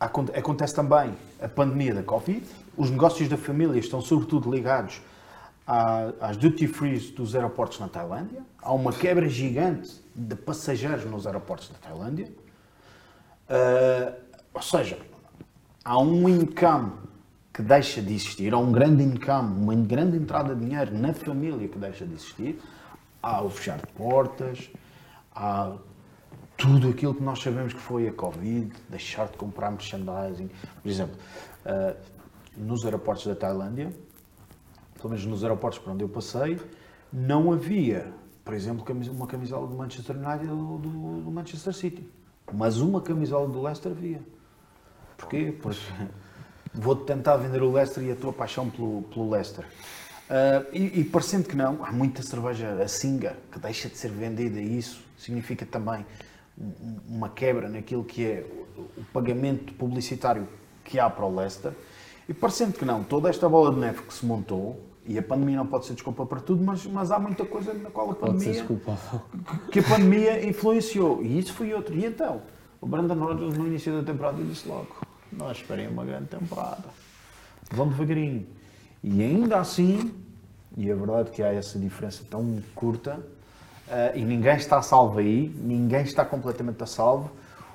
acon- acontece também a pandemia da Covid, os negócios da família estão sobretudo ligados à- às duty frees dos aeroportos na Tailândia, há uma quebra gigante de passageiros nos aeroportos da Tailândia, Uh, ou seja, há um income que deixa de existir, há um grande income, uma grande entrada de dinheiro na família que deixa de existir, há o fechar de portas, há tudo aquilo que nós sabemos que foi a Covid, deixar de comprar merchandising. Por exemplo, uh, nos aeroportos da Tailândia, pelo menos nos aeroportos por onde eu passei, não havia, por exemplo, uma camisola do Manchester United ou do, do Manchester City. Mas uma camisola do Leicester havia. Porquê? Porque vou-te tentar vender o Leicester e a tua paixão pelo, pelo Leicester. Ah, e, e parecendo que não, há muita cerveja a singa que deixa de ser vendida e isso significa também um- um- uma quebra naquilo que é o, pagamento publicitário que há para o Leicester. E parecendo que não, toda esta bola de neve que se montou, e a pandemia não pode ser desculpa para tudo, mas, mas há muita coisa na qual a Pode ser pandemia que a pandemia influenciou. E isso foi outro. E então, o Brandon Rodgers no início da temporada disse logo, nós esperem uma grande temporada. Vamos devagarinho. E ainda assim, e a verdade é que há essa diferença tão curta, eh, e ninguém está salvo aí, ninguém está completamente a salvo,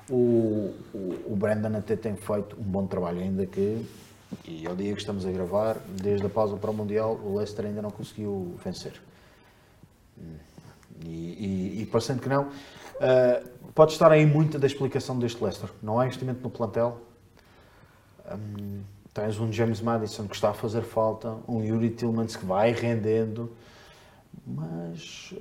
o, o, o Brandon até tem feito um bom trabalho, ainda que, e ao dia que estamos a gravar, desde a pausa para o Mundial, o Leicester ainda não conseguiu vencer. E, e, e parecendo que não, ah, pode estar aí muita da explicação deste Leicester. Não há investimento no plantel. Hum, tens um James Madison que está a fazer falta, um Yuri Tillmans que vai rendendo, mas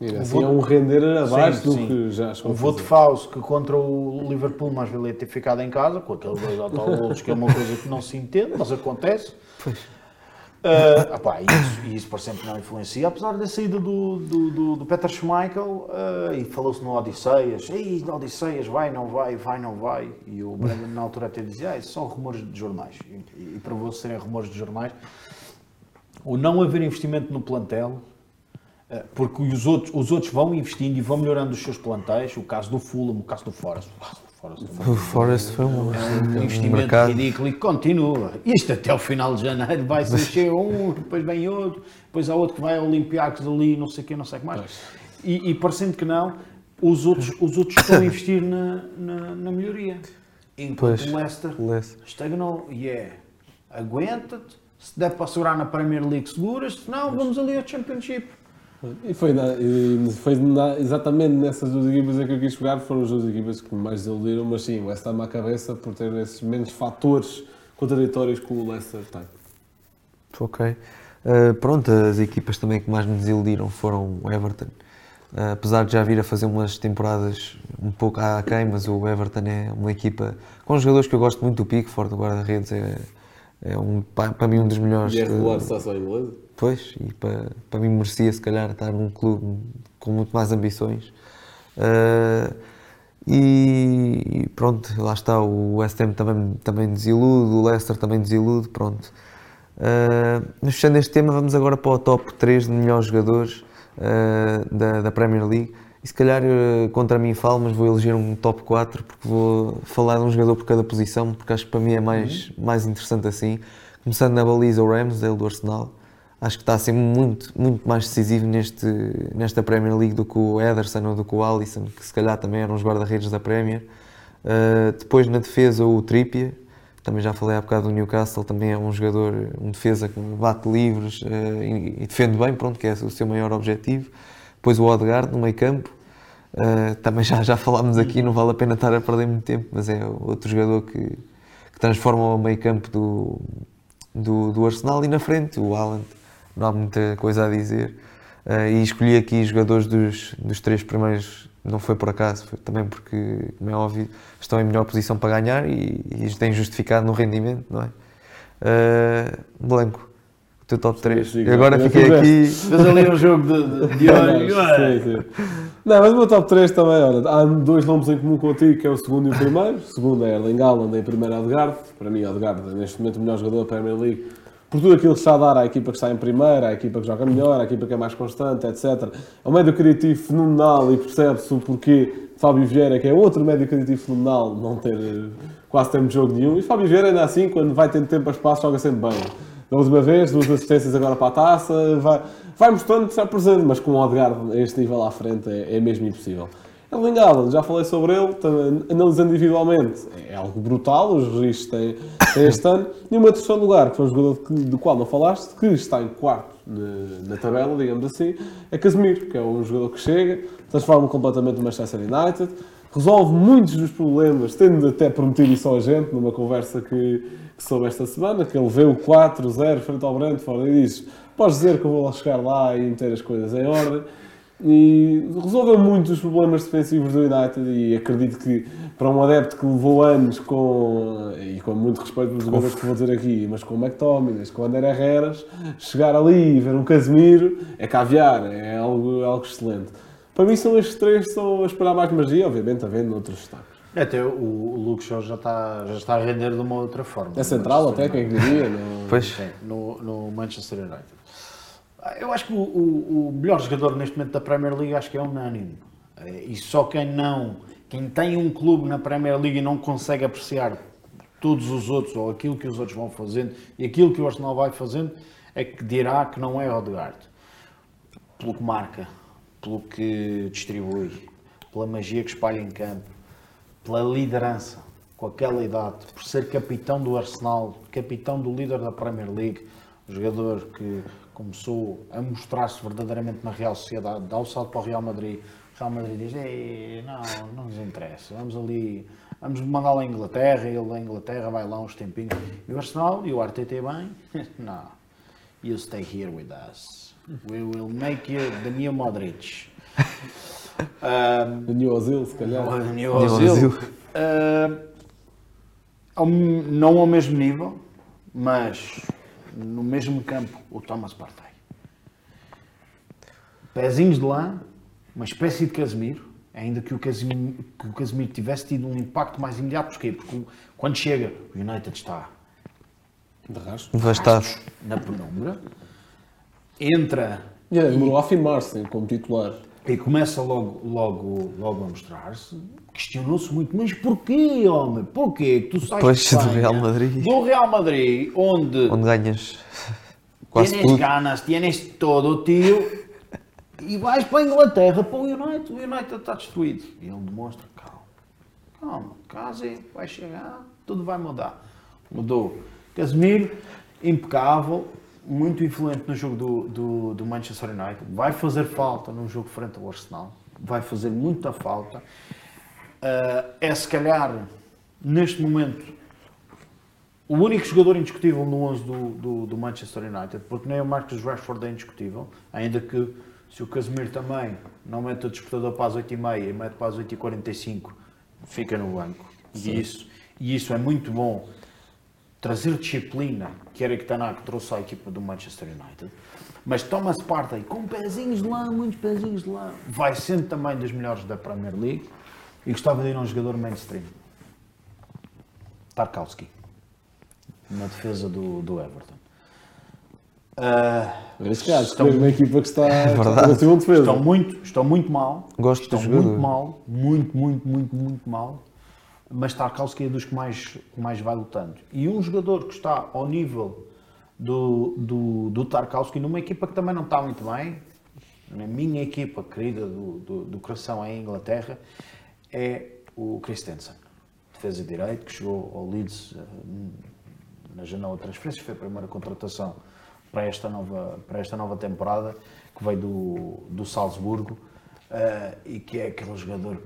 o assim voto- é um render abaixo Sim, do sim. que já o voto falso que contra o Liverpool mais valia ter ficado em casa, com aqueles dois autogolos, que é uma coisa que não se entende, mas acontece. E isso, isso por sempre não influencia, apesar da saída do, do, do, do Peter Schmeichel, ah, e falou-se no Odisseias, Ei, no Odisseias vai, não vai, vai, não vai, e o Brandon na altura até dizia, ah, são rumores de jornais, e, e provou-se serem rumores de jornais. O não haver investimento no plantel, eh, porque os outros, os outros vão investindo e vão melhorando os seus plantéis, o caso do Fulham, o caso do Forest, o caso Forest. O Forest foi um, É um investimento mercado. ridículo e continua. Isto até o final de janeiro vai ser cheio um, depois vem outro, depois há outro que vai ao Olympiacos ali, não sei o não sei o que mais. E, e parecendo que não, os outros, os outros estão a investir na, na, na melhoria. Enquanto Pois, o Leicester Leicester. estagnou e é aguenta-te, se der para segurar na Premier League seguras, se não, vamos ali ao Championship. E foi, na- e foi na- exatamente nessas duas equipas em que eu quis jogar, foram as duas equipas que me mais desiludiram, mas sim, o West Ham à cabeça por ter esses menos fatores contraditórios que o Leicester tem. Ok. Uh, pronto, as equipas também que mais me desiludiram foram o Everton Uh, apesar de já vir a fazer umas temporadas um pouco aquém, mas o Everton é uma equipa com jogadores que eu gosto muito do Pickford, o guarda-redes é, é um, para, mim um dos melhores. E é de- regular seleção inglesa. Pois, e para, para mim merecia se calhar estar num clube com muito mais ambições. Uh, e pronto, lá está, o West Ham também, também desilude, o Leicester também desilude, pronto. Uh, fechando este tema, vamos agora para o top 3 de melhores jogadores uh, da, da Premier League. E se calhar uh, contra mim falo, mas vou eleger um top 4 porque vou falar de um jogador por cada posição, porque acho que para mim é mais, mais interessante assim. Começando na baliza, o Ramsdale do Arsenal. Acho que está a ser muito, muito mais decisivo neste, nesta Premier League do que o Ederson ou do que o Alisson, que se calhar também eram os guarda-redes da Premier. Uh, depois na defesa, o Trippier. Também já falei há bocado do Newcastle, também é um jogador, um defesa que bate livres uh, e, e defende bem, pronto, que é o seu maior objetivo. Depois o Odegaard no meio campo. Uh, também já, já falámos aqui, não vale a pena estar a perder muito tempo, mas é outro jogador que, que transforma o meio campo do, do, do Arsenal e na frente o Haaland, não há muita coisa a dizer. Uh, e escolhi aqui jogadores dos, dos três primeiros, não foi por acaso, foi também porque, como é óbvio, estão em melhor posição para ganhar e, e têm justificado no rendimento, não é? Uh, Blanco, o teu top 3. Sim, sim, E agora fiquei fizeste. aqui. Fez ali um jogo de, de, de olho. Sim, sim. Não, mas o meu top 3 também, olha, há dois nomes em comum contigo, que é o segundo e o primeiro. O segundo é Erling Haaland, em primeiro é Odegaard. Para mim, Odegaard é neste momento o melhor jogador da Premier League. Por tudo aquilo que está a dar à equipa que está em primeiro, à equipa que joga melhor, à equipa que é mais constante, etc. É um médio criativo fenomenal e percebe-se o porquê Fábio Vieira, que é outro médio criativo fenomenal, não ter eh, quase tempo de jogo nenhum. E Fábio Vieira ainda assim, quando vai tendo tempo a espaço, joga sempre bem. Da última vez, duas assistências agora para a taça, vai, vai mostrando que está presente, mas com o Odegaard a este nível à frente é, é mesmo impossível. Erling Haaland, já falei sobre ele, também, analisando individualmente, é algo brutal, os registros têm, têm este ano. E uma terceiro lugar, que foi um jogador do qual não falaste, que está em quarto na, na tabela, digamos assim, é Casemiro, que é um jogador que chega, transforma completamente o Manchester United, resolve muitos dos problemas, tendo até prometido isso ao gente numa conversa que, que soube esta semana, que ele vê o 4-0 frente ao Brentford e diz podes dizer que eu vou chegar lá e meter as coisas em ordem. E resolveu muito os problemas defensivos do United e acredito que para um adepto que levou anos com, e com muito respeito pelos jogadores que vou dizer aqui, mas com o McTominay, com o Ander Herreras, chegar ali e ver um Casemiro é caviar, é algo, algo excelente. Para mim são estes três que estão a esperar mais magia, obviamente havendo outros destaques. Até o, o Luke Shaw já está, já está a render de uma outra forma. É central No até, quem diria? Não... Pois, Sim, no, no Manchester United. Eu acho que o, o- o melhor jogador neste momento da Premier League acho que é unânime. Eh, E só quem não, quem tem um clube na Premier League e não consegue apreciar todos os outros ou aquilo que os outros vão fazendo e aquilo que o Arsenal vai fazendo, é que dirá que não é Odegaard. Pelo que marca, pelo que distribui, pela magia que espalha em campo, pela liderança, com aquela idade, por ser capitão do Arsenal, capitão do líder da Premier League, um jogador que começou a mostrar-se verdadeiramente na Real Sociedade, dá o salto para o Real Madrid. O Real Madrid diz: "Ei, não, não nos interessa, vamos ali, vamos mandá-lo à Inglaterra, ele da Inglaterra vai lá uns tempinhos. E o Arsenal e o Arteta bem? não, you stay here with us. We will make you the new Modric. Um, O New Ozil, se calhar. o New New Ozil. Ozil. Ao- não ao mesmo nível, mas no mesmo campo, o Thomas Partey. Pezinhos de lá, uma espécie de Casemiro, ainda que o Casemiro, que o Casemiro tivesse tido um impacto mais imediato, porquê? Porque quando chega, o United está De rastro. devastado. na penumbra, entra E ele demorou a afirmar-se como titular. E começa logo, logo, logo a mostrar-se. Questionou-se muito, mas porquê, homem? Porquê que tu sais de Espanha, do Real Madrid. Do Real Madrid, onde, Onde ganhas quase tienes tudo. ganas, tienes todo, tio, e vais para a Inglaterra, para o United, o United está destruído. E ele demonstra, calma, calma, casa vai chegar, tudo vai mudar. Mudou. Casemiro, impecável, muito influente no jogo do, do, do Manchester United. Vai fazer falta no jogo frente ao Arsenal. Vai fazer muita falta. Ah, é se calhar, neste momento, o único jogador indiscutível no 11 do, do, do Manchester United, porque nem o Marcus Rashford é indiscutível, ainda que Se o Casemiro também não mete o despertador para as 8h30 e mete para as 8h45, fica no banco. E isso, e isso é muito bom. Trazer disciplina, que era que Tanak trouxe à equipa do Manchester United. Mas Thomas Partey, com pezinhos de lá, muitos pezinhos de lá, vai sendo também dos melhores da Premier League e gostava de ir a um jogador mainstream. Tarkowski, na defesa do, do Everton. Caso, Estão- uma equipa que está, verdade. está na segunda defesa. Estão muito, estão muito mal. Gosto estão do jogador. muito mal, muito, muito, muito, muito mal. Mas Tarkowski é dos que mais, que mais vai lutando. E um jogador que está ao nível do, do, do Tarkowski, numa equipa que também não está muito bem, na minha equipa querida do, do, do coração em Inglaterra, é o Christensen, defesa de direito, que chegou ao Leeds eh, na janela de transferências, foi a primeira contratação para esta nova, para esta nova temporada, que veio do, do Salzburgo, eh, e que é aquele jogador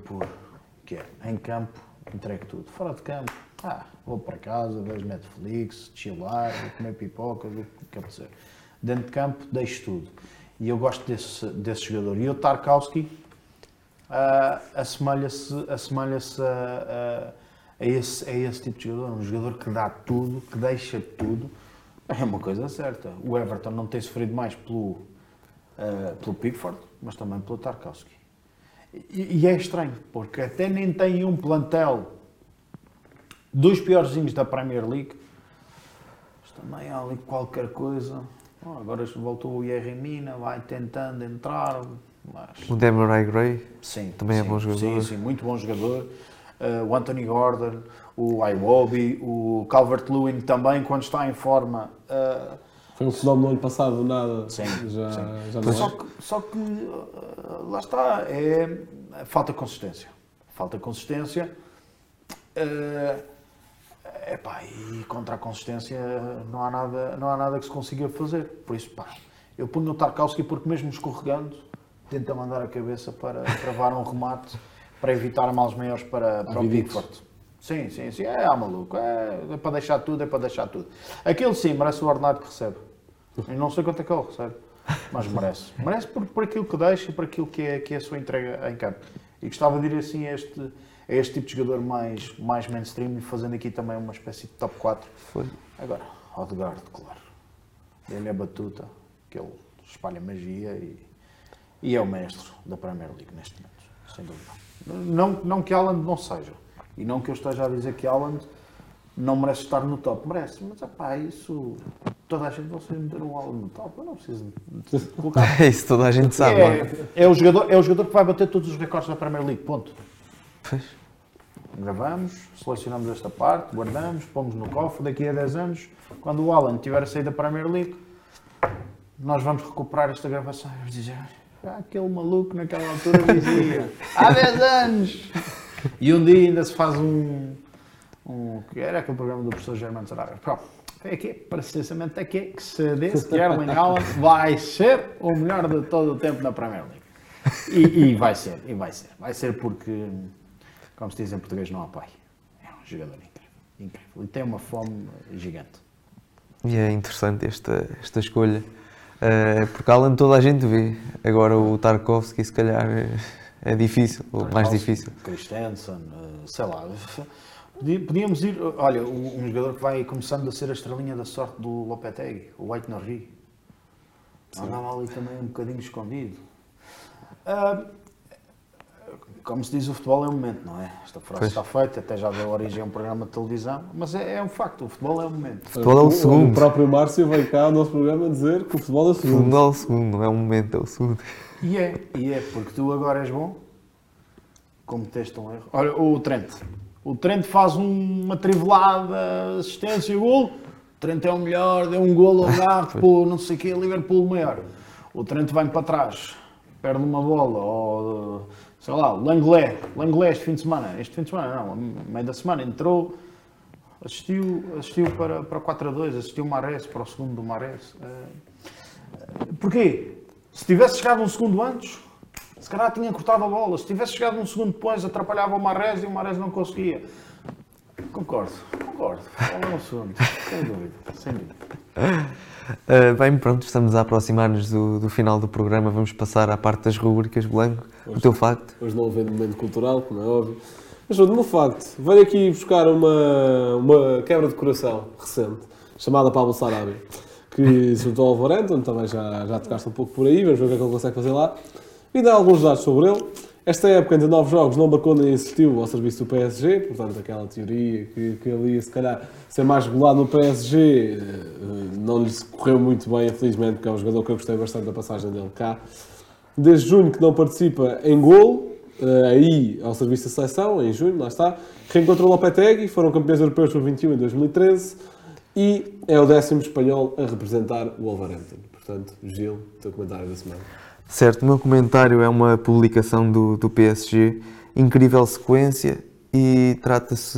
que é, em campo, entregue tudo. Fora de campo, ah, vou para casa, vejo Netflix, chilar, comer pipoca, o que apetecer. Dentro de campo, deixo tudo. E eu gosto desse, desse jogador. E o Tarkowski ah, assemelha-se assemelha a, a, a, esse, a esse tipo de jogador. Um jogador que dá tudo, que deixa tudo. É uma coisa certa. O Everton não tem sofrido mais pelo, ah, pelo Pickford, mas também pelo Tarkowski. E, e é estranho, porque até nem tem um plantel dos piorzinhos da Premier League. Mas também há ali qualquer coisa. Oh, agora voltou o Yerry Mina, vai tentando entrar, mas... O Demarai Gray. Sim, Também é sim, bom jogador. Sim, sim, muito bom jogador. Uh, o Anthony Gordon, o Iwobi, o Calvert-Lewin também, quando está em forma. uh, Foi um fenómeno no ano passado, do nada. Sim, já, sim. já não só é. que, só que uh, lá está, é falta consistência. Falta consistência. Uh, epá, e contra a consistência não há, nada, não há nada que se consiga fazer. Por isso, pá, eu ponho o Tarkowski porque mesmo escorregando, tenta mandar a cabeça para travar um remate para evitar males maiores para, para o. Pickford. Sim, sim, sim. É, ah, maluco. É, é para deixar tudo, é para deixar tudo. Aquele sim merece o ordenado que recebe. Eu não sei quanto é que ele recebe, mas merece. Merece por, por aquilo que deixa e por aquilo que é, que é a sua entrega em campo. E gostava de ir assim a este, a este tipo de jogador mais, mais mainstream fazendo aqui também uma espécie de top 4. Foi. Agora, Odegaard, claro. Ele é batuta, que ele espalha magia e, e é o mestre da Premier League neste momento, sem dúvida. Não, não que Haaland não seja, e não que eu esteja a dizer que Haaland não merece estar no top, merece, mas epá, isso toda a gente vai meter o Haaland no top, eu não preciso de colocar. É isso, toda a gente sabe. é? É, é, o jogador, é o jogador que vai bater todos os recordes da Premier League, ponto. Pois. Gravamos, selecionamos esta parte, guardamos, pomos no cofre. Daqui a 10 anos, quando o Alan tiver a sair da Premier League, nós vamos recuperar esta gravação e vamos dizer: aquele maluco naquela altura dizia há 10 anos. E um dia ainda se faz um. um que era aquele programa do professor Germano. Pronto, é aqui, precisamente aqui, que se disse que Erling Haaland vai ser o melhor de todo o tempo na Premier League. E, e vai ser, e vai ser. Vai ser porque, como se diz em português, não há pai. É um jogador incrível. incrível. E tem uma fome gigante. E é interessante esta, esta escolha. Eh, porque Alan toda a gente vê. Agora o Tarkovsky se calhar é, é difícil, ou mais difícil. Christensen, eh, sei lá. Podíamos ir, olha, um jogador que vai começando a ser a estrelinha da sorte do Lopetegui, o White Norri. Andava ali também um bocadinho escondido. Ah, como se diz, o futebol é um momento, não é? Esta frase Pois. está feita, até já deu origem a um programa de televisão, mas é, é um facto, o futebol é um momento. futebol é o segundo. O próprio Márcio veio cá ao nosso programa dizer que o futebol é o O segundo. segundo é o segundo, não é um momento, é o segundo. E é, e é, porque tu agora és bom, cometeste um erro. Olha, o Trent. O Trent faz uma trivelada, assistência, gol. O Trent é o melhor, deu um gol ao gato, pô, não sei o quê, Liverpool o maior. O Trent vem para trás, perde uma bola, ou, sei lá, o. Langlais este fim de semana, este fim de semana não, meio da semana, entrou, assistiu, assistiu para, para 4 a 2, assistiu o Mares, para o segundo do Mares. Eh, Porquê? Se tivesse chegado um segundo antes, se calhar tinha cortado a bola. Se tivesse chegado um segundo depois, atrapalhava o Marés e o Marés não conseguia. Concordo, concordo. É um assunto, sem dúvida, sem dúvida. Uh, bem, pronto, estamos a aproximar-nos do, do final do programa. Vamos passar à parte das rubricas, Blanco. O teu facto. Hoje não havendo momento cultural, como é óbvio. Mas o meu facto, venho aqui buscar uma, uma quebra de coração recente, chamada Pablo Sarabia, que se juntou ao Wolverhampton, também já, já tocaste um pouco por aí, vamos ver o que é que ele consegue fazer lá. E dá alguns dados sobre ele. Esta época, entre nove jogos, não marcou nem assistiu ao serviço do PSG, portanto, aquela teoria que, que ele ia, se calhar, ser mais regulado no PSG, eh, não lhe correu muito bem, infelizmente, porque é um jogador que eu gostei bastante da passagem dele cá. Desde junho que não participa em gol, eh, aí ao serviço da seleção, em junho, lá está. Reencontrou Lopetegui, foram campeões europeus por 21 em 2013 e é o décimo espanhol a representar o Wolverhampton. Portanto, Gil, teu comentário da semana. Certo, o meu comentário é uma publicação do, do PSG, incrível sequência, e trata-se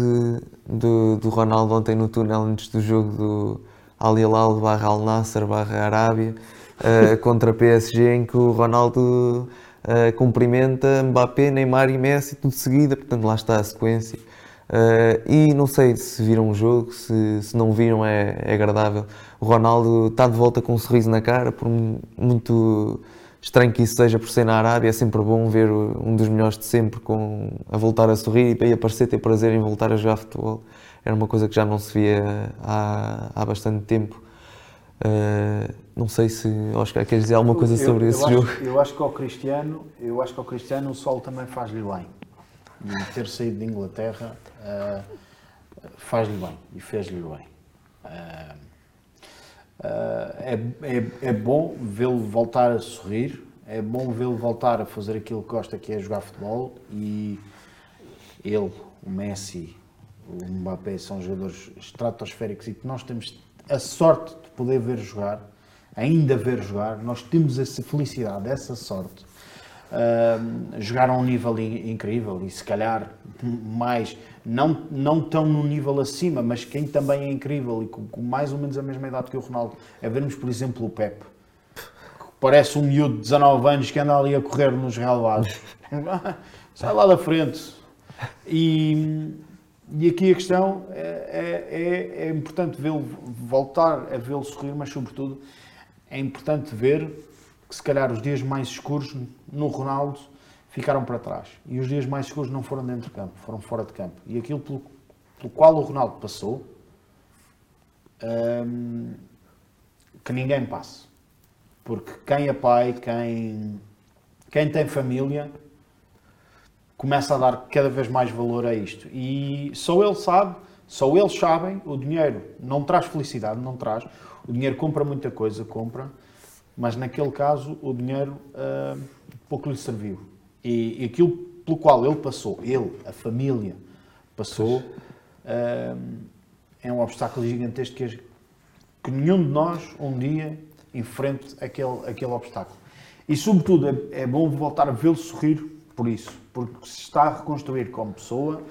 do, do Ronaldo ontem no túnel antes do jogo do Al Hilal barra Al Nasser barra Arábia uh, contra PSG, em que o Ronaldo uh, cumprimenta Mbappé, Neymar e Messi tudo de seguida, portanto lá está a sequência. Uh, e não sei se viram o jogo, se, se não viram é, é agradável. O Ronaldo está de volta com um sorriso na cara, por muito estranho que isso seja por ser na Arábia, é sempre bom ver um dos melhores de sempre com, a voltar a sorrir e a aparecer, ter prazer em voltar a jogar futebol. Era uma coisa que já não se via há, há bastante tempo. Uh, não sei se Oscar queres dizer alguma coisa Eu- sobre eu esse acho- jogo. Eu acho que ao Cristiano, eu acho que ao Cristiano o sol também faz-lhe bem. E ter saído de Inglaterra ah, faz-lhe bem e fez-lhe bem. Ah, ah, é, é, é bom vê-lo voltar a sorrir, é bom vê-lo voltar a fazer aquilo que gosta, que é jogar futebol. E ele, o Messi, o Mbappé são jogadores estratosféricos e que nós temos a sorte de poder ver jogar, ainda ver jogar. Nós temos essa felicidade, essa sorte. Ahm, jogar a um nível in- incrível e se calhar mais, não, não tão no nível acima, mas quem também é incrível e com, com mais ou menos a mesma idade que o Ronaldo, é vermos, por exemplo, o Pepe, que parece um miúdo de 19 anos que anda ali a correr nos relevados. Sai lá da frente. E, e aqui a questão é, é, é- é importante vê-lo voltar a vê-lo sorrir, mas sobretudo é importante ver que se calhar os dias mais escuros no Ronaldo ficaram para trás. E os dias mais escuros não foram dentro de campo, foram fora de campo. E aquilo pelo, pelo qual o Ronaldo passou, hum, que ninguém passe. Porque quem é pai, quem, quem tem família, começa a dar cada vez mais valor a isto. E só ele sabe, só eles sabem, o dinheiro não traz felicidade, não traz. O dinheiro compra muita coisa, compra, mas naquele caso o dinheiro ah, pouco lhe serviu. E, e aquilo pelo qual ele passou, ele, a família, passou, ah, é um obstáculo gigantesco que, que nenhum de nós um dia enfrente aquele, aquele obstáculo. E sobretudo é, é bom voltar a vê-lo sorrir por isso, porque se está a reconstruir como pessoa,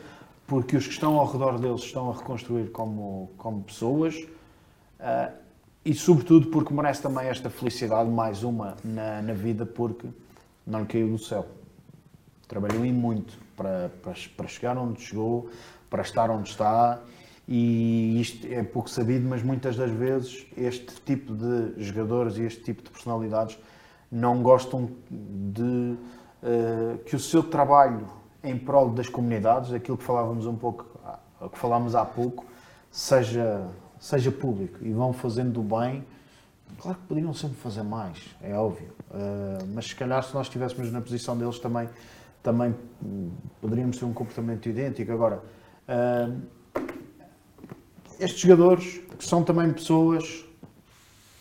porque os que estão ao redor dele se estão a reconstruir como, como pessoas, ah, e sobretudo porque merece também esta felicidade, mais uma na, na vida, porque não lhe caiu do céu. Trabalhou e muito para, para, para chegar onde chegou, para estar onde está, e isto é pouco sabido, mas muitas das vezes este tipo de jogadores e este tipo de personalidades não gostam de eh, que o seu trabalho em prol das comunidades, aquilo que falávamos um pouco, ah, que falámos há pouco, seja, seja público e vão fazendo o bem. Claro que poderiam sempre fazer mais, é óbvio, Eh, mas se calhar se nós estivéssemos na posição deles também, também poderíamos ter um comportamento idêntico. Agora, eh, estes jogadores, que são também pessoas,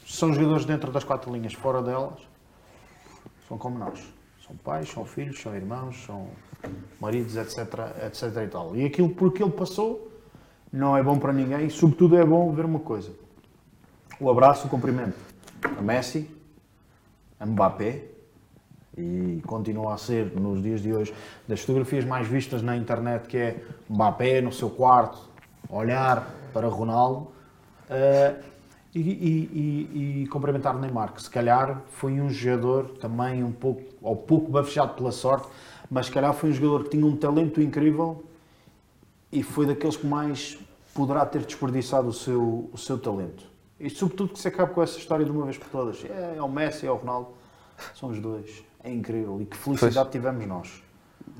são jogadores dentro das quatro linhas, fora delas, são como nós. São pais, são filhos, são irmãos, são maridos, etc, etc e tal. E aquilo por que ele passou não é bom para ninguém e, sobretudo, é bom ver uma coisa. O abraço, o cumprimento a Messi, a Mbappé, e continua a ser, nos dias de hoje, das fotografias mais vistas na internet, que é Mbappé no seu quarto, olhar para Ronaldo, eh, e, e- e- e cumprimentar o Neymar, que se calhar foi um jogador também um pouco, ou pouco bafejado pela sorte, mas se calhar foi um jogador que tinha um talento incrível e foi daqueles que mais poderá ter desperdiçado o seu, o seu talento. E sobretudo que se acabe com essa história de uma vez por todas. É, é o Messi, é o Ronaldo, são os dois. É incrível. E que felicidade tivemos nós.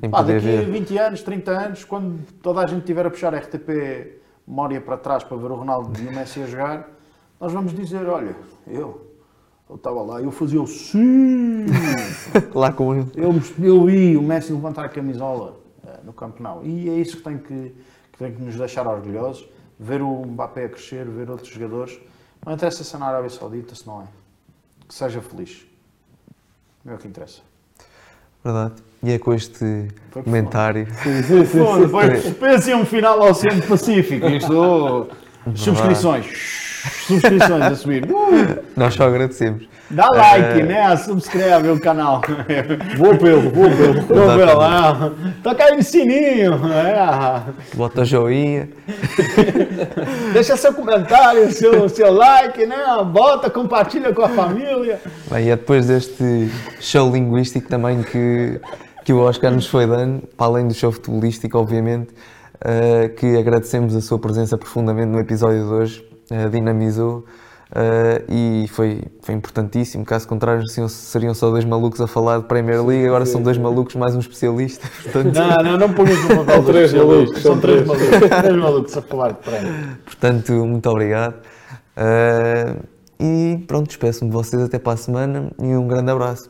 Pá, daqui a ver. 20 anos, 30 anos, quando toda a gente estiver a puxar RTP memória para trás para ver o Ronaldo e o Messi a jogar, nós vamos dizer, olha, eu, eu estava lá, eu fazia o sim, Lá com ele. eu, eu vi o Messi levantar a camisola eh, no Camp Nou. E é isso que tem que, que tem que nos deixar orgulhosos, ver o Mbappé a crescer, ver outros jogadores. Não interessa se é na Arábia Saudita, se não é. Que seja feliz. É o que interessa. Verdade. E é com este Foi comentário. Sim, sim, sim. Pensem um final ao Oceano Pacífico. Isto. Subscrições. Subscrições a subir. Uh, Nós só agradecemos. dá like, né? Subscreve o canal. Vou pelo, vou pelo. Não vê lá. Toca aí no sininho. É. Bota o joinha. Deixa seu comentário, seu, seu like, né? Bota, compartilha com a família. Bem, e é depois deste show linguístico também que, que o Oscar nos foi dando, para além do show futebolístico, obviamente, eh, que agradecemos a sua presença profundamente no episódio de hoje, eh, dinamizou eh, e foi, foi importantíssimo. Caso contrário, seriam, seriam só dois malucos a falar de Premier League, agora são dois malucos mais um especialista. Portanto, Não, não, não ponhas no papel São três malucos, São três malucos. Três malucos a falar de prémio. portanto muito obrigado. Eh, e pronto, despeço-me de vocês até para a semana e um grande abraço.